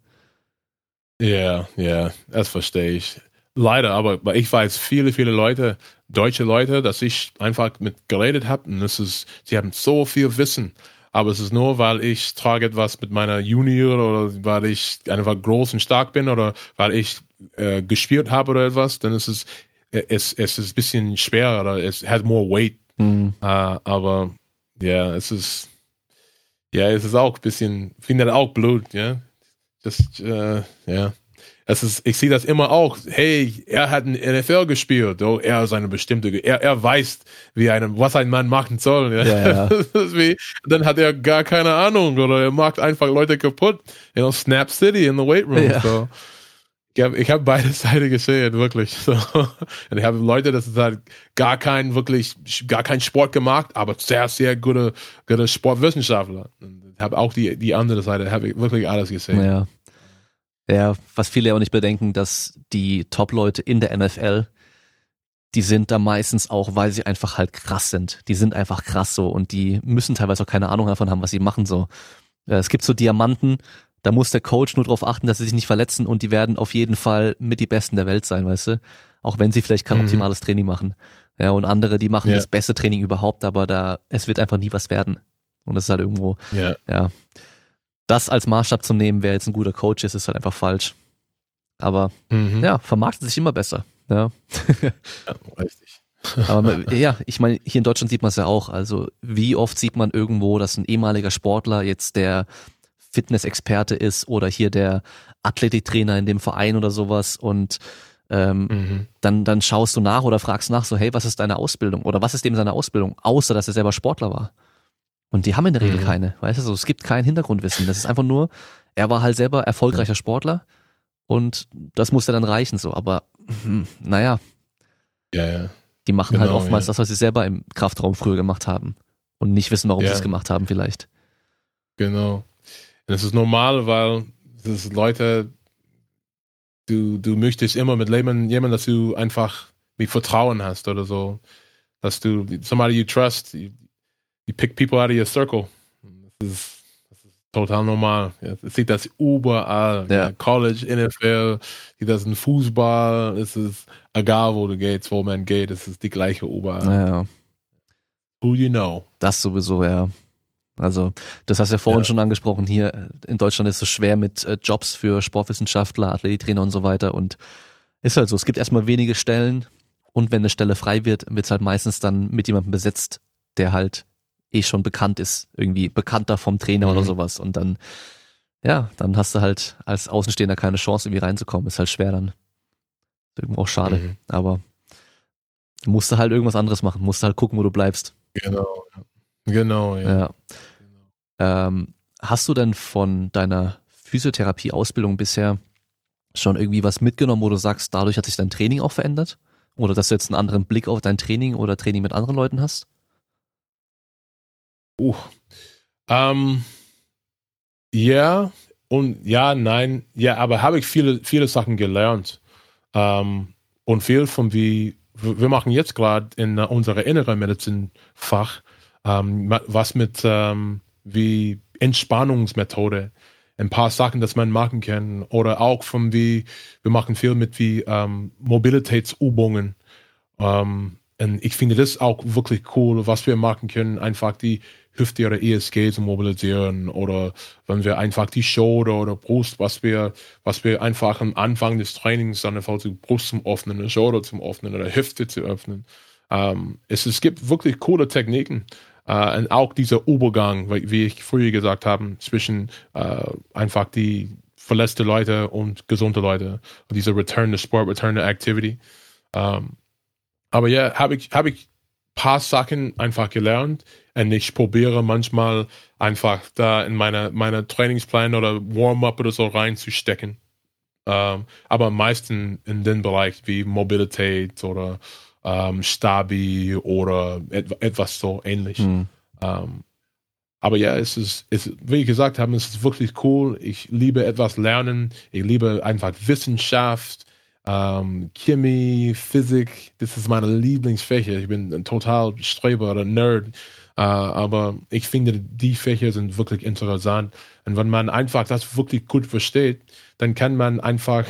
Ja, ja, das verstehe ich. Leider, aber ich weiß, viele, viele Leute, deutsche Leute, dass ich einfach mit geredet habe und es ist, sie haben so viel Wissen. Aber es ist nur, weil ich trage etwas mit meiner Junior oder weil ich einfach groß und stark bin oder weil ich äh, gespielt habe oder etwas, dann ist es, es, es ist ein bisschen schwerer oder es hat more weight. Mhm. Uh, aber ja, es ist, ja, es ist auch ein bisschen, finde auch blöd, ja. Das, äh, ja. Das ist, ich sehe das immer auch. Hey, er hat in NFL gespielt. Oh, er ist eine bestimmte, er, er weiß, wie ein, was ein Mann machen soll. Ja. Ja, (laughs) wie, dann hat er gar keine Ahnung oder er macht einfach Leute kaputt. You know, Snap City in the weight room. Ja. So. Ich habe hab beide (laughs) Seiten gesehen, wirklich. So. Und ich habe Leute, das ist halt gar kein, wirklich, gar kein Sport gemacht, aber sehr, sehr gute, gute Sportwissenschaftler. Ich habe auch die, die andere Seite, habe ich wirklich alles gesehen. Ja. Ja, was viele auch nicht bedenken, dass die Top-Leute in der NFL, die sind da meistens auch, weil sie einfach halt krass sind. Die sind einfach krass so und die müssen teilweise auch keine Ahnung davon haben, was sie machen so. Es gibt so Diamanten, da muss der Coach nur darauf achten, dass sie sich nicht verletzen und die werden auf jeden Fall mit die Besten der Welt sein, weißt du? Auch wenn sie vielleicht kein mhm. optimales Training machen. Ja, und andere, die machen ja. das beste Training überhaupt, aber da, es wird einfach nie was werden. Und das ist halt irgendwo, ja. ja. Das als Maßstab zu nehmen, wer jetzt ein guter Coach ist, ist halt einfach falsch. Aber mhm. ja, vermarktet sich immer besser. Ja, ja richtig. (laughs) Aber ja, ich meine, hier in Deutschland sieht man es ja auch. Also wie oft sieht man irgendwo, dass ein ehemaliger Sportler jetzt der Fitnessexperte ist oder hier der Athletiktrainer in dem Verein oder sowas und ähm, mhm. dann, dann schaust du nach oder fragst nach, so, hey, was ist deine Ausbildung? Oder was ist dem seine Ausbildung? Außer, dass er selber Sportler war. Und die haben in der Regel mhm. keine, weißt du, so, es gibt kein Hintergrundwissen. Das ist einfach nur, er war halt selber erfolgreicher Sportler und das musste dann reichen, so, aber, hm, naja. Ja, ja. Die machen halt genau, halt oftmals ja. das, was sie selber im Kraftraum früher gemacht haben und nicht wissen, warum ja. sie es gemacht haben, vielleicht. Genau. Und es ist normal, weil das Leute, du, du möchtest immer mit Leben jemandem, dass du einfach wie Vertrauen hast oder so. Dass du, somebody you trust, you, pick people out of your circle. Das ist, das ist total normal. Ja, ich sehe das überall. Ja. Ja, College, NFL, sieht das in Fußball. Es ist egal, wo du gehst, wo man geht, es ist die gleiche überall. Ja. Who you know. Das sowieso, ja. Also, das hast du ja vorhin ja. schon angesprochen. Hier in Deutschland ist es schwer mit äh, Jobs für Sportwissenschaftler, Athletiktrainer und so weiter. Und ist halt so, es gibt erstmal wenige Stellen. Und wenn eine Stelle frei wird, wird es halt meistens dann mit jemandem besetzt, der halt eh schon bekannt ist. Irgendwie bekannter vom Trainer mhm. oder sowas. Und dann, ja, dann hast du halt als Außenstehender keine Chance, irgendwie reinzukommen. Ist halt schwer dann. Ist irgendwo auch schade. Mhm. Aber musst du halt irgendwas anderes machen. Musst du halt gucken, wo du bleibst. Genau. Genau, ja. ja. Ähm, hast du denn von deiner Physiotherapie-Ausbildung bisher schon irgendwie was mitgenommen, wo du sagst, dadurch hat sich dein Training auch verändert? Oder dass du jetzt einen anderen Blick auf dein Training oder Training mit anderen Leuten hast? Uh. Ähm, ja und ja, nein, ja, aber habe ich viele, viele Sachen gelernt. Ähm, und viel von wie, wir machen jetzt gerade in unserer inneren Medizin-Fach ähm, was mit ähm, wie Entspannungsmethode, ein paar Sachen, dass man machen kann oder auch von wie wir machen viel mit wie ähm, Mobilitätsübungen. Ähm, und ich finde das auch wirklich cool, was wir machen können, einfach die Hüfte oder ESG zu mobilisieren oder wenn wir einfach die Schulter oder Brust, was wir, was wir einfach am Anfang des Trainings dann einfach die Brust zum Öffnen, die Schulter zum Öffnen oder Hüfte zu öffnen. Ähm, es, es gibt wirklich coole Techniken. Uh, und auch dieser Übergang, wie ich früher gesagt habe, zwischen uh, einfach die verletzte Leute und gesunde Leute. Und dieser Return to Sport, Return to Activity. Um, aber ja, habe ich, hab ich paar Sachen einfach gelernt und ich probiere manchmal einfach da in meine, meine Trainingsplan oder Warm-up oder so reinzustecken. Um, aber meistens in den Bereich wie Mobilität oder ähm, Stabi oder et etwas so ähnlich. Mhm. Ähm, aber ja, es ist, es, wie ich gesagt habe, es ist wirklich cool. Ich liebe etwas lernen. Ich liebe einfach Wissenschaft, ähm, Chemie, Physik. Das ist meine Lieblingsfächer. Ich bin ein total Streber oder Nerd. Äh, aber ich finde, die Fächer sind wirklich interessant. Und wenn man einfach das wirklich gut versteht, dann kann man einfach,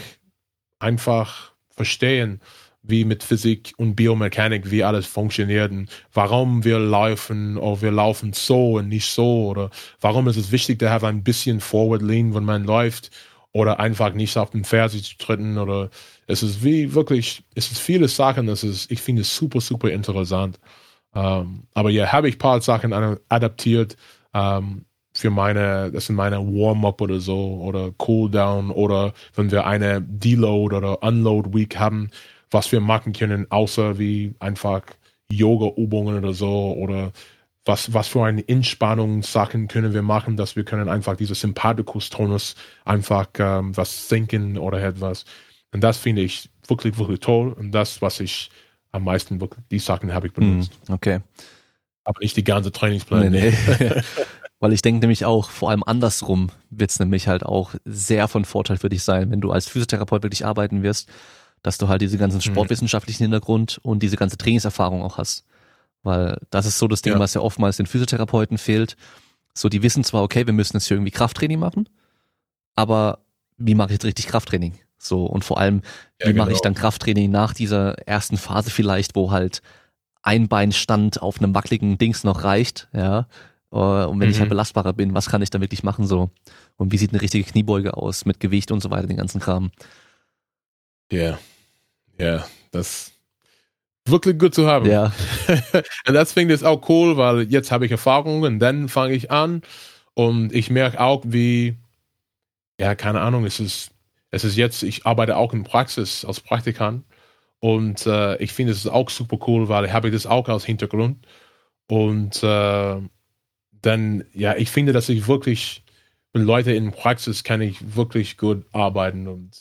einfach verstehen, wie mit Physik und Biomechanik, wie alles funktioniert und warum wir laufen oder wir laufen so und nicht so oder warum ist es wichtig, haben ein bisschen Forward Lean, wenn man läuft oder einfach nicht auf den Ferse zu treten oder es ist wie wirklich, es ist viele Sachen, das ist, ich finde es super, super interessant. Um, aber ja, habe ich ein paar Sachen adaptiert um, für meine, das sind meine Warm-up oder so oder Cooldown oder wenn wir eine Deload oder Unload Week haben, was wir machen können, außer wie einfach Yoga-Übungen oder so oder was, was für eine Entspannungssachen können wir machen, dass wir können einfach diese Sympathikus-Tonus einfach ähm, was senken oder etwas. Und das finde ich wirklich, wirklich toll. Und das, was ich am meisten wirklich, die Sachen habe ich benutzt. Mm, okay. Aber nicht die ganze Trainingspläne. Nee, nee. (laughs) Weil ich denke nämlich auch, vor allem andersrum wird es nämlich halt auch sehr von Vorteil für dich sein, wenn du als Physiotherapeut wirklich arbeiten wirst, dass du halt diese ganzen mhm. sportwissenschaftlichen Hintergrund und diese ganze Trainingserfahrung auch hast. Weil das ist so das Ding, ja. was ja oftmals den Physiotherapeuten fehlt. So, die wissen zwar, okay, wir müssen jetzt hier irgendwie Krafttraining machen, aber wie mache ich jetzt richtig Krafttraining? So, und vor allem, wie ja, genau. mache ich dann Krafttraining nach dieser ersten Phase vielleicht, wo halt ein Beinstand auf einem wackeligen Dings noch reicht, ja. Äh, und wenn mhm. ich halt mhm. belastbarer bin, was kann ich da wirklich machen so? Und wie sieht eine richtige Kniebeuge aus mit Gewicht und so weiter, den ganzen Kram. Ja, yeah. ja, yeah. das wirklich gut zu haben. Ja. (laughs) und das finde ich auch cool, weil jetzt habe ich Erfahrung und dann fange ich an und ich merke auch, wie, ja, keine Ahnung, es ist, es ist jetzt, ich arbeite auch in Praxis als Praktikant und äh, ich finde es auch super cool, weil ich habe das auch als Hintergrund und äh, dann, ja, ich finde, dass ich wirklich mit Leuten in Praxis kann ich wirklich gut arbeiten und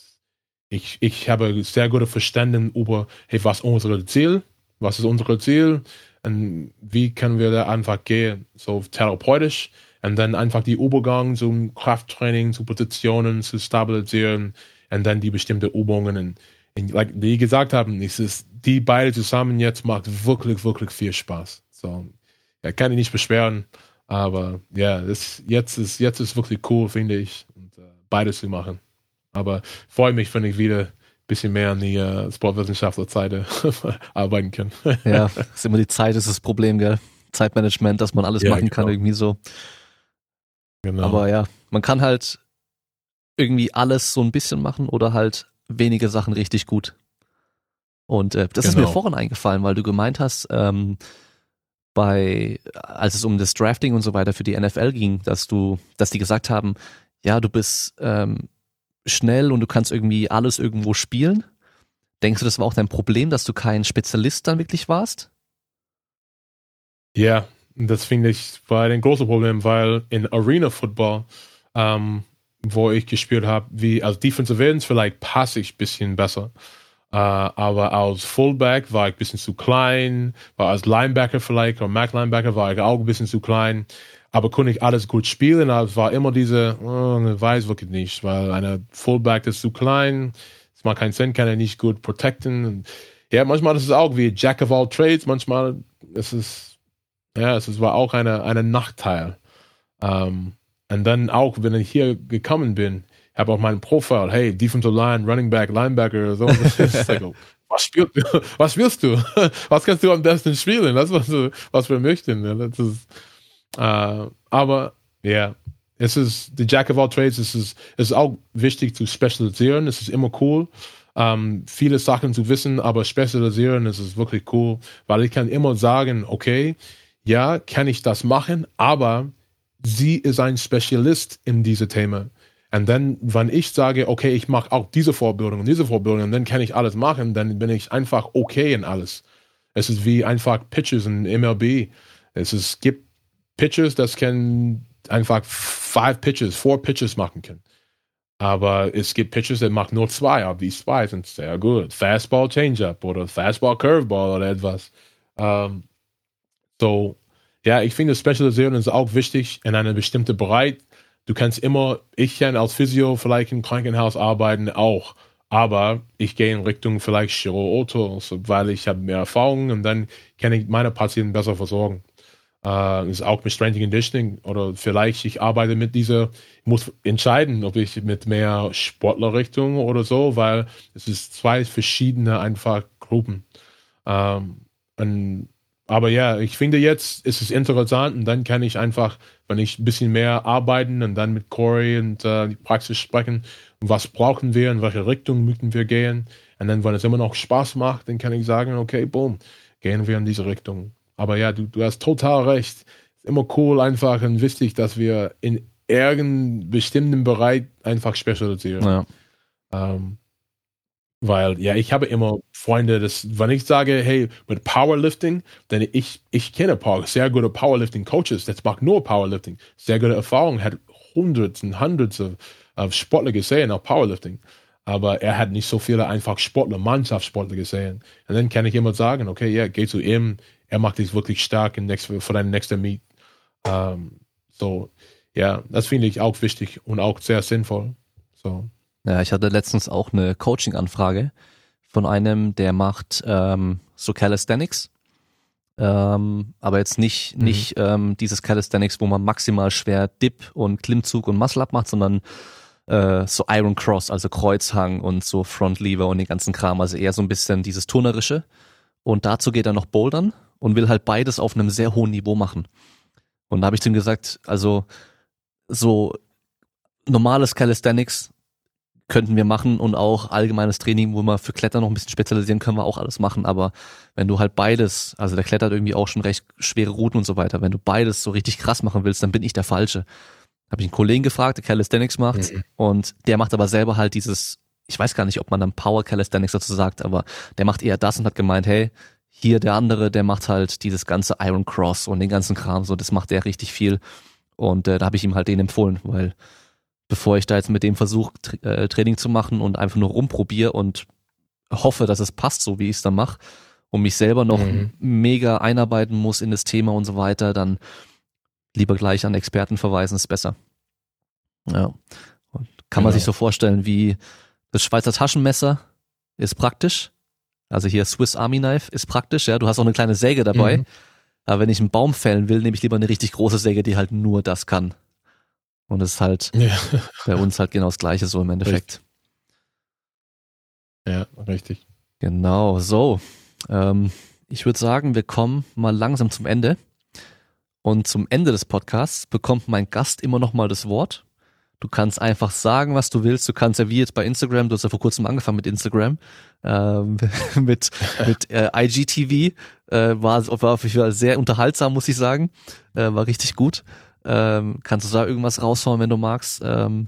ich, ich habe sehr gute Verständnis über, hey, was ist unser Ziel? Was ist unser Ziel? Und wie können wir da einfach gehen, so therapeutisch? Und dann einfach die Übergang zum Krafttraining, zu Positionen zu stabilisieren und dann die bestimmten Übungen. Und, und like die gesagt haben, es ist, die beide zusammen jetzt macht wirklich, wirklich viel Spaß. So, ja, kann ich nicht beschweren. Aber ja, das, jetzt ist, jetzt ist wirklich cool, finde ich, und, äh, beides zu machen. Aber freue mich, wenn ich wieder ein bisschen mehr an die äh, Sportwissenschaftlerseite (laughs) arbeiten kann. ja, ist immer die Zeit, ist das Problem, gell? Zeitmanagement, dass man alles ja, machen genau. kann, irgendwie so. Genau. Aber ja, man kann halt irgendwie alles so ein bisschen machen oder halt wenige Sachen richtig gut. Und äh, das genau. ist mir genau. vorhin eingefallen, weil du gemeint hast, ähm, bei, als es um das Drafting und so weiter für die NFL ging, dass du, dass die gesagt haben, ja, du bist ähm, schnell und du kannst irgendwie alles irgendwo spielen. Denkst du, das war auch dein Problem, dass du kein Spezialist dann wirklich warst? Ja, das finde ich war ein großes Problem, weil in Arena Football, ähm, wo ich gespielt habe, wie als Defensive Ends vielleicht passe ich ein bisschen besser. Uh, aber als Fullback war ich ein bisschen zu klein, war als Linebacker vielleicht, oder Mac Linebacker war ich auch ein bisschen zu klein aber konnte ich alles gut spielen. Es war immer diese, oh, weiß wirklich nicht, weil eine Fullback ist zu klein, es macht keinen Sinn, kann er nicht gut protecten. Ja, manchmal ist es auch wie Jack of all Trades, manchmal ist es, ja, es war auch eine, eine Nachteil. Um, ähm, und dann auch, wenn ich hier gekommen bin, habe auch mein Profil, hey, Defensive Line, Running Back, Linebacker, so. (laughs) was, spielst, (laughs) was willst du? (laughs) Was kannst du am besten spielen? Das, was, was wir möchten. Das ist, äh, aber ja, es ist die Jack of all Trades. Es ist, es ist auch wichtig zu spezialisieren. Es ist immer cool, ähm, viele Sachen zu wissen, aber spezialisieren es ist wirklich cool, weil ich kann immer sagen, okay, ja, kann ich das machen, aber sie ist ein Spezialist in diesem Thema. Und dann, wenn ich sage, okay, ich mache auch diese Vorbildung und diese Vorbildung, und dann kann ich alles machen, dann bin ich einfach okay in alles. Es ist wie einfach Pitches in MLB. Es ist, gibt Pitches, das können einfach five Pitches, four Pitches machen können. Aber es gibt Pitches, die machen nur zwei, aber die zwei sind sehr gut. Fastball, Changeup oder Fastball, Curveball oder etwas. Um, ähm, so, ja, ich finde, Spezialisieren ist auch wichtig in einem bestimmten Bereich. Du kannst immer, ich kann als Physio vielleicht im Krankenhaus arbeiten, auch. Aber ich gehe in Richtung vielleicht Chirurg, weil ich habe mehr Erfahrung und dann kann ich meine Patienten besser versorgen. Uh, ist auch mit Strength and Conditioning oder vielleicht ich arbeite mit dieser, ich muss entscheiden, ob ich mit mehr Sportlerrichtung oder so, weil es ist zwei verschiedene einfach Gruppen. Ähm, und, aber ja, ich finde jetzt ist es interessant und dann kann ich einfach, wenn ich ein bisschen mehr arbeiten und dann mit Corey und äh, die Praxis sprechen, was brauchen wir, in welche Richtung müssen wir gehen. Und dann, wenn es immer noch Spaß macht, dann kann ich sagen, okay, boom, gehen wir in diese Richtung. Aber ja, du, du hast total recht. Ist immer cool einfach und wichtig, dass wir in irgendeinem bestimmten Bereich einfach spezialisieren. Ja. Ähm, weil, ja, ich habe immer Freunde, das, wenn ich sage, hey, mit Powerlifting, denn ich, ich kenne Power, sehr gute Powerlifting-Coaches, das macht nur Powerlifting, sehr gute Erfahrung, hat hunderte und hunderte of Sportler gesehen, auch Powerlifting. Aber er hat nicht so viele einfach Sportler, Mannschaftssportler gesehen. Und dann kann ich immer sagen, okay, ja, geh zu ihm, er macht dich wirklich stark in next, für deinen nächsten Meet. Um, ähm, so, ja, das finde ich auch wichtig und auch sehr sinnvoll. So. Ja, ich hatte letztens auch eine Coaching-Anfrage von einem, der macht ähm, so Calisthenics. Ähm, aber jetzt nicht, mhm. nicht ähm, dieses Calisthenics, wo man maximal schwer Dip und Klimmzug und Muscle-Up macht, sondern äh, so Iron Cross, also Kreuzhang und so Front Lever und den ganzen Kram. Also eher so ein bisschen dieses Turnerische. Und dazu geht er noch Bouldern und will halt beides auf einem sehr hohen Niveau machen. Und da habe ich ihm gesagt, also so normales Calisthenics könnten wir machen und auch allgemeines Training, wo wir für Klettern noch ein bisschen spezialisieren, können wir auch alles machen. Aber wenn du halt beides, also der klettert irgendwie auch schon recht schwere Routen und so weiter, wenn du beides so richtig krass machen willst, dann bin ich der Falsche. Habe ich einen Kollegen gefragt, der Calisthenics macht mhm. und der macht aber selber halt dieses, ich weiß gar nicht, ob man dann Power Calisthenics dazu sagt, aber der macht eher das und hat gemeint, hey, hier der andere, der macht halt dieses ganze Iron Cross und den ganzen Kram, so das macht der richtig viel. Und äh, da habe ich ihm halt den empfohlen, weil bevor ich da jetzt mit dem versuche, äh, Training zu machen und einfach nur rumprobiere und hoffe, dass es passt, so wie ich es dann mache, und mich selber noch mhm. mega einarbeiten muss in das Thema und so weiter, dann lieber gleich an Experten verweisen, ist besser. Ja. Und kann man genau. sich so vorstellen, wie das Schweizer Taschenmesser ist praktisch. Also hier Swiss Army Knife ist praktisch, ja. Du hast auch eine kleine Säge dabei. Mhm. Aber wenn ich einen Baum fällen will, nehme ich lieber eine richtig große Säge, die halt nur das kann. Und es ist halt ja. bei uns halt genau das Gleiche so im Endeffekt. Richtig. Ja, richtig. Genau, so. Ähm, ich würde sagen, wir kommen mal langsam zum Ende. Und zum Ende des Podcasts bekommt mein Gast immer noch mal das Wort. Du kannst einfach sagen, was du willst. Du kannst ja wie jetzt bei Instagram, du hast ja vor kurzem angefangen mit Instagram, ähm, (laughs) mit, mit äh, IGTV, äh, war, war sehr unterhaltsam, muss ich sagen, äh, war richtig gut. Ähm, kannst du da irgendwas raushauen, wenn du magst? Ähm,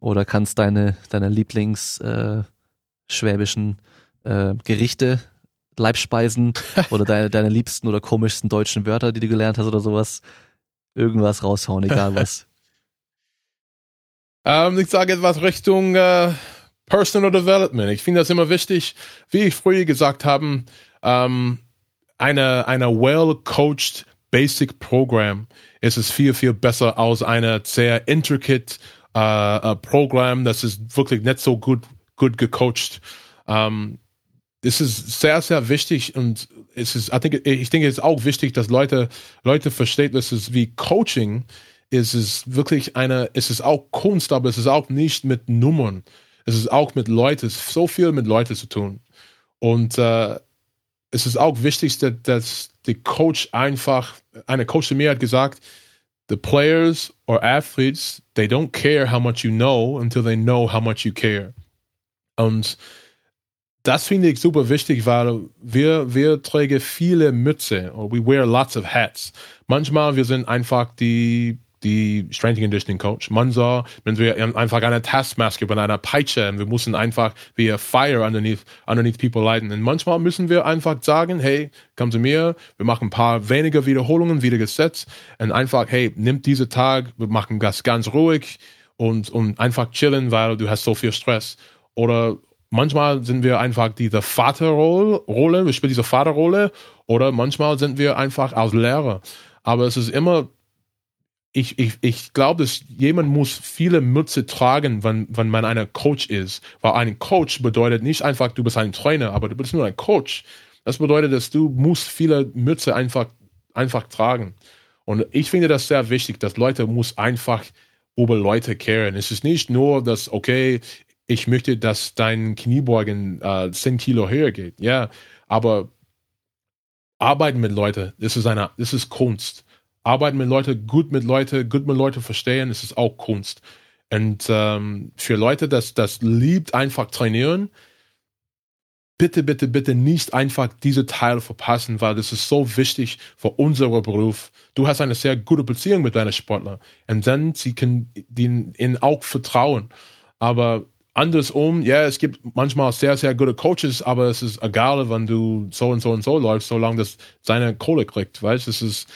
oder kannst deine, deine Lieblings äh, schwäbischen äh, Gerichte, Leibspeisen (laughs) oder deine, deine liebsten oder komischsten deutschen Wörter, die du gelernt hast oder sowas, irgendwas raushauen, egal (laughs) was. ähm, ich sage etwas Richtung äh, Personal Development. Ich finde das immer wichtig, wie ich früher gesagt habe, ähm, eine, eine well-coached Basic Program ist es viel, viel besser als eine sehr intricate uh, uh, Programm, das ist wirklich nicht so gut, gut gecoacht. Ähm, es ist sehr, sehr wichtig und es ist, ich denke, ich denke, es ist auch wichtig, dass Leute, Leute verstehen, dass es wie Coaching ist es wirklich eine, es ist auch Kunst, aber es ist auch nicht mit Nummern. Es ist auch mit Leuten, so viel mit Leuten zu tun. Und uh, es ist auch wichtig, dass, dass der Coach einfach, eine Coach zu mir hat gesagt, the players or athletes, they don't care how much you know until they know how much you care. Und das finde ich super wichtig, weil wir, wir tragen viele Mütze, or we wear lots of hats. Manchmal wir sind einfach die die Strength Conditioning Coach. Man sah, wenn wir einfach eine Taskmaske bei einer Peitsche und wir müssen einfach wie Fire underneath, underneath people leiten. Und manchmal müssen wir einfach sagen, hey, komm zu mir, wir machen ein paar weniger Wiederholungen, wieder gesetzt und einfach, hey, nimm diesen Tag, wir machen das ganz ruhig und, und einfach chillen, weil du hast so viel Stress. Oder manchmal sind wir einfach diese Vaterrolle, wir spielen diese Vaterrolle oder manchmal sind wir einfach als Lehrer. Aber es ist immer ich, ich, ich glaube, dass jemand muss viele Mütze tragen, wenn, wenn man ein Coach ist. Weil ein Coach bedeutet nicht einfach, du bist ein Trainer, aber du bist nur ein Coach. Das bedeutet, dass du musst viele Mütze einfach, einfach tragen. Und ich finde das sehr wichtig, dass Leute muss einfach über Leute kehren. Es ist nicht nur, dass, okay, ich möchte, dass dein Kniebeugen äh, 10 Kilo höher geht. Ja, aber arbeiten mit Leuten, das ist eine, das ist Kunst. Arbeiten mit Leuten, gut mit Leuten, gut mit Leuten verstehen, das ist auch Kunst. Und ähm, für Leute, das, das liebt einfach trainieren, bitte, bitte, bitte nicht einfach diese Teile verpassen, weil das ist so wichtig für unseren Beruf. Du hast eine sehr gute Beziehung mit deinen Sportler und dann sie können ihnen auch vertrauen. Aber andersrum, ja, es gibt manchmal sehr, sehr gute Coaches, aber es ist egal, wenn du so und so und so läufst, solange das seine Kohle kriegt, weißt, es ist,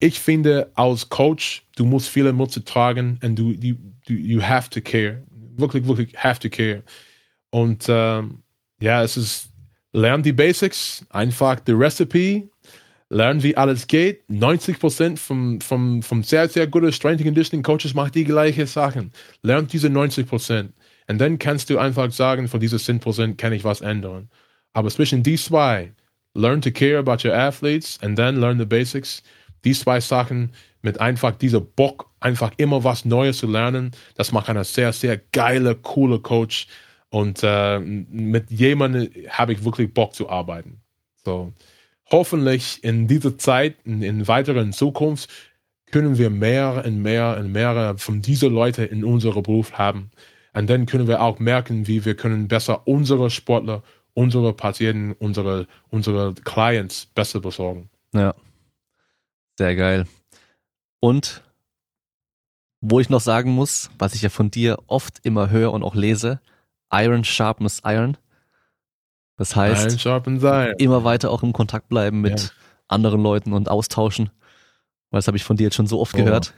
ich finde, als Coach, du musst viele Mütze tragen und du, du, du, you have to care. Wirklich, wirklich have to care. Und ähm, ja, es ist, lern die Basics, einfach die Recipe, lernen, wie alles geht. 90% vom, vom, vom sehr, sehr guten Strength Conditioning Coaches macht die gleichen Sachen. Lernt diese 90%. Und dann kannst du einfach sagen, von diesen 10% kann ich was ändern. Aber zwischen die zwei, learn to care about your athletes and then learn the basics, die zwei Sachen mit einfach dieser Bock, einfach immer was Neues zu lernen, das macht einen sehr, sehr geile, coole Coach. Und äh, mit jemandem habe ich wirklich Bock zu arbeiten. So, hoffentlich in dieser Zeit, in, in weiteren Zukunft, können wir mehr und mehr und mehr von diesen Leuten in unserem Beruf haben. Und dann können wir auch merken, wie wir können besser unsere Sportler, unsere Patienten, unsere, unsere Clients besser besorgen. Ja. Sehr geil. Und wo ich noch sagen muss, was ich ja von dir oft immer höre und auch lese, Iron sharpens Iron. Das heißt, iron immer weiter auch im Kontakt bleiben mit ja. anderen Leuten und austauschen. Weil das habe ich von dir jetzt schon so oft oh. gehört.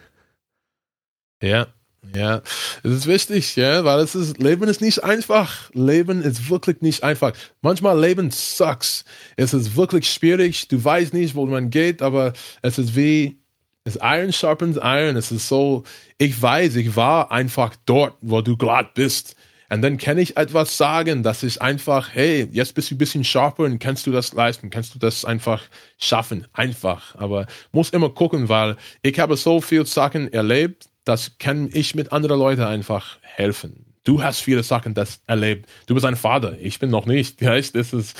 Ja, ja, es ist wichtig, ja, weil es ist, Leben ist nicht einfach. Leben ist wirklich nicht einfach. Manchmal Leben sucks. Es ist wirklich schwierig. Du weißt nicht, wo man geht, aber es ist wie, es Iron sharpens Iron. Es ist so, ich weiß, ich war einfach dort, wo du gerade bist. Und dann kann ich etwas sagen, das ist einfach, hey, jetzt bist du ein bisschen sharper und kannst du das leisten, kannst du das einfach schaffen, einfach. Aber muss immer gucken, weil ich habe so viel Sachen erlebt, das kann ich mit anderen Leuten einfach helfen. Du hast viele Sachen das erlebt. Du bist ein Vater, ich bin noch nicht. (laughs) Weißt? Das ist,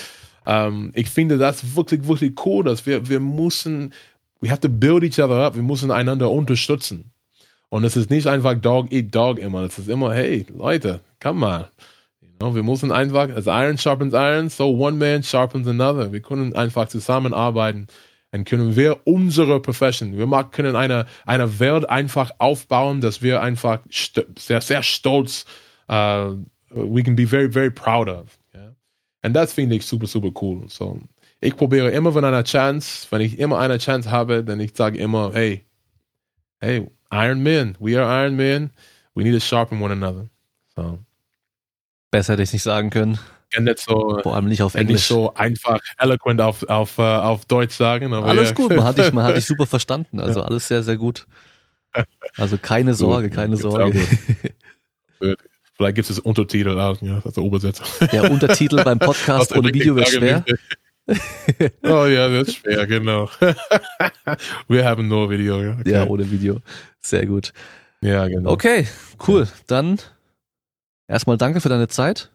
ähm, ich finde das wirklich, wirklich cool, dass wir, wir müssen, we have to build each other up, wir müssen einander unterstützen. Und es ist nicht einfach Dog eat Dog immer. Es ist immer, hey, Leute, komm mal. Wir müssen einfach, as Iron sharpens Iron, so one man sharpens another. Wir können einfach zusammenarbeiten. Dann können wir unsere Profession, wir können eine, eine Welt einfach aufbauen, dass wir einfach sehr, sehr stolz, uh, we can be very, very proud of. Yeah? Und das finde ich super, super cool. So, ich probiere immer, wenn eine Chance, wenn ich immer eine Chance habe, dann ich sage immer, hey, hey, Iron Men. We are Iron Men. We need to sharpen one another. So. Besser hätte ich nicht sagen können. So, Vor allem nicht auf Englisch. Nicht so einfach eloquent auf, auf, uh, auf Deutsch sagen. alles ja. gut, man hat, dich, man hat (laughs) dich super verstanden. Also alles sehr, sehr gut. Also keine Sorge, keine Sorge. (laughs) Vielleicht gibt es Untertitel, ja, also Übersetzung. Ja, Untertitel beim (laughs) Podcast ohne Video wird schwer. oh ja, das ist schwer, genau. Wir haben nur Video. Okay. Ja, ohne Video. Sehr gut. Ja, genau. Okay, cool. Dann erstmal danke für deine Zeit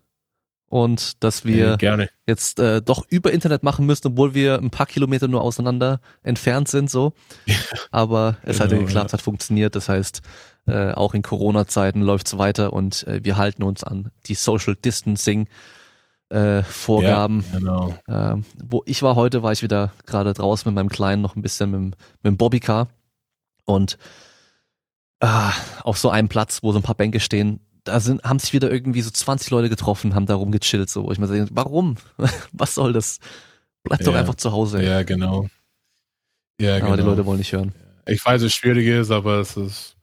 und dass wir äh, jetzt äh, doch über Internet machen müssen, obwohl wir ein paar Kilometer nur auseinander entfernt sind, so. (laughs) Aber es genau, hat ja geklappt, ja. hat funktioniert. Das heißt, äh, auch in Corona-Zeiten läuft's weiter und äh, wir halten uns an die Social Distancing äh, Vorgaben. Ja, genau. äh, wo ich war heute, war ich wieder gerade draußen mit meinem Kleinen noch ein bisschen mit, mit dem Bobbycar und äh, auf so einem Platz, wo so ein paar Bänke stehen, da sind, haben sich wieder irgendwie so 20 Leute getroffen, haben da rumgechillt, so, wo ich mir denke, warum? (laughs) Was soll das? Bleib doch einfach zu Hause. Ja, genau. Ja, aber genau. die Leute wollen nicht hören. Ich weiß, es schwierig ist, aber es ist,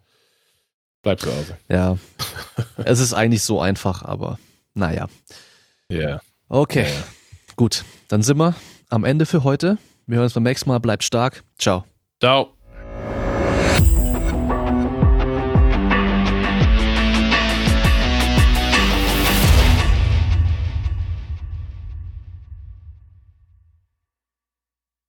bleib zu Hause. Ja. (laughs) es ist eigentlich so einfach, aber naja. Ja. Okay. Ja. Gut, dann sind wir am Ende für heute. Wir hören uns beim nächsten Mal. Bleibt stark. Ciao. Ciao.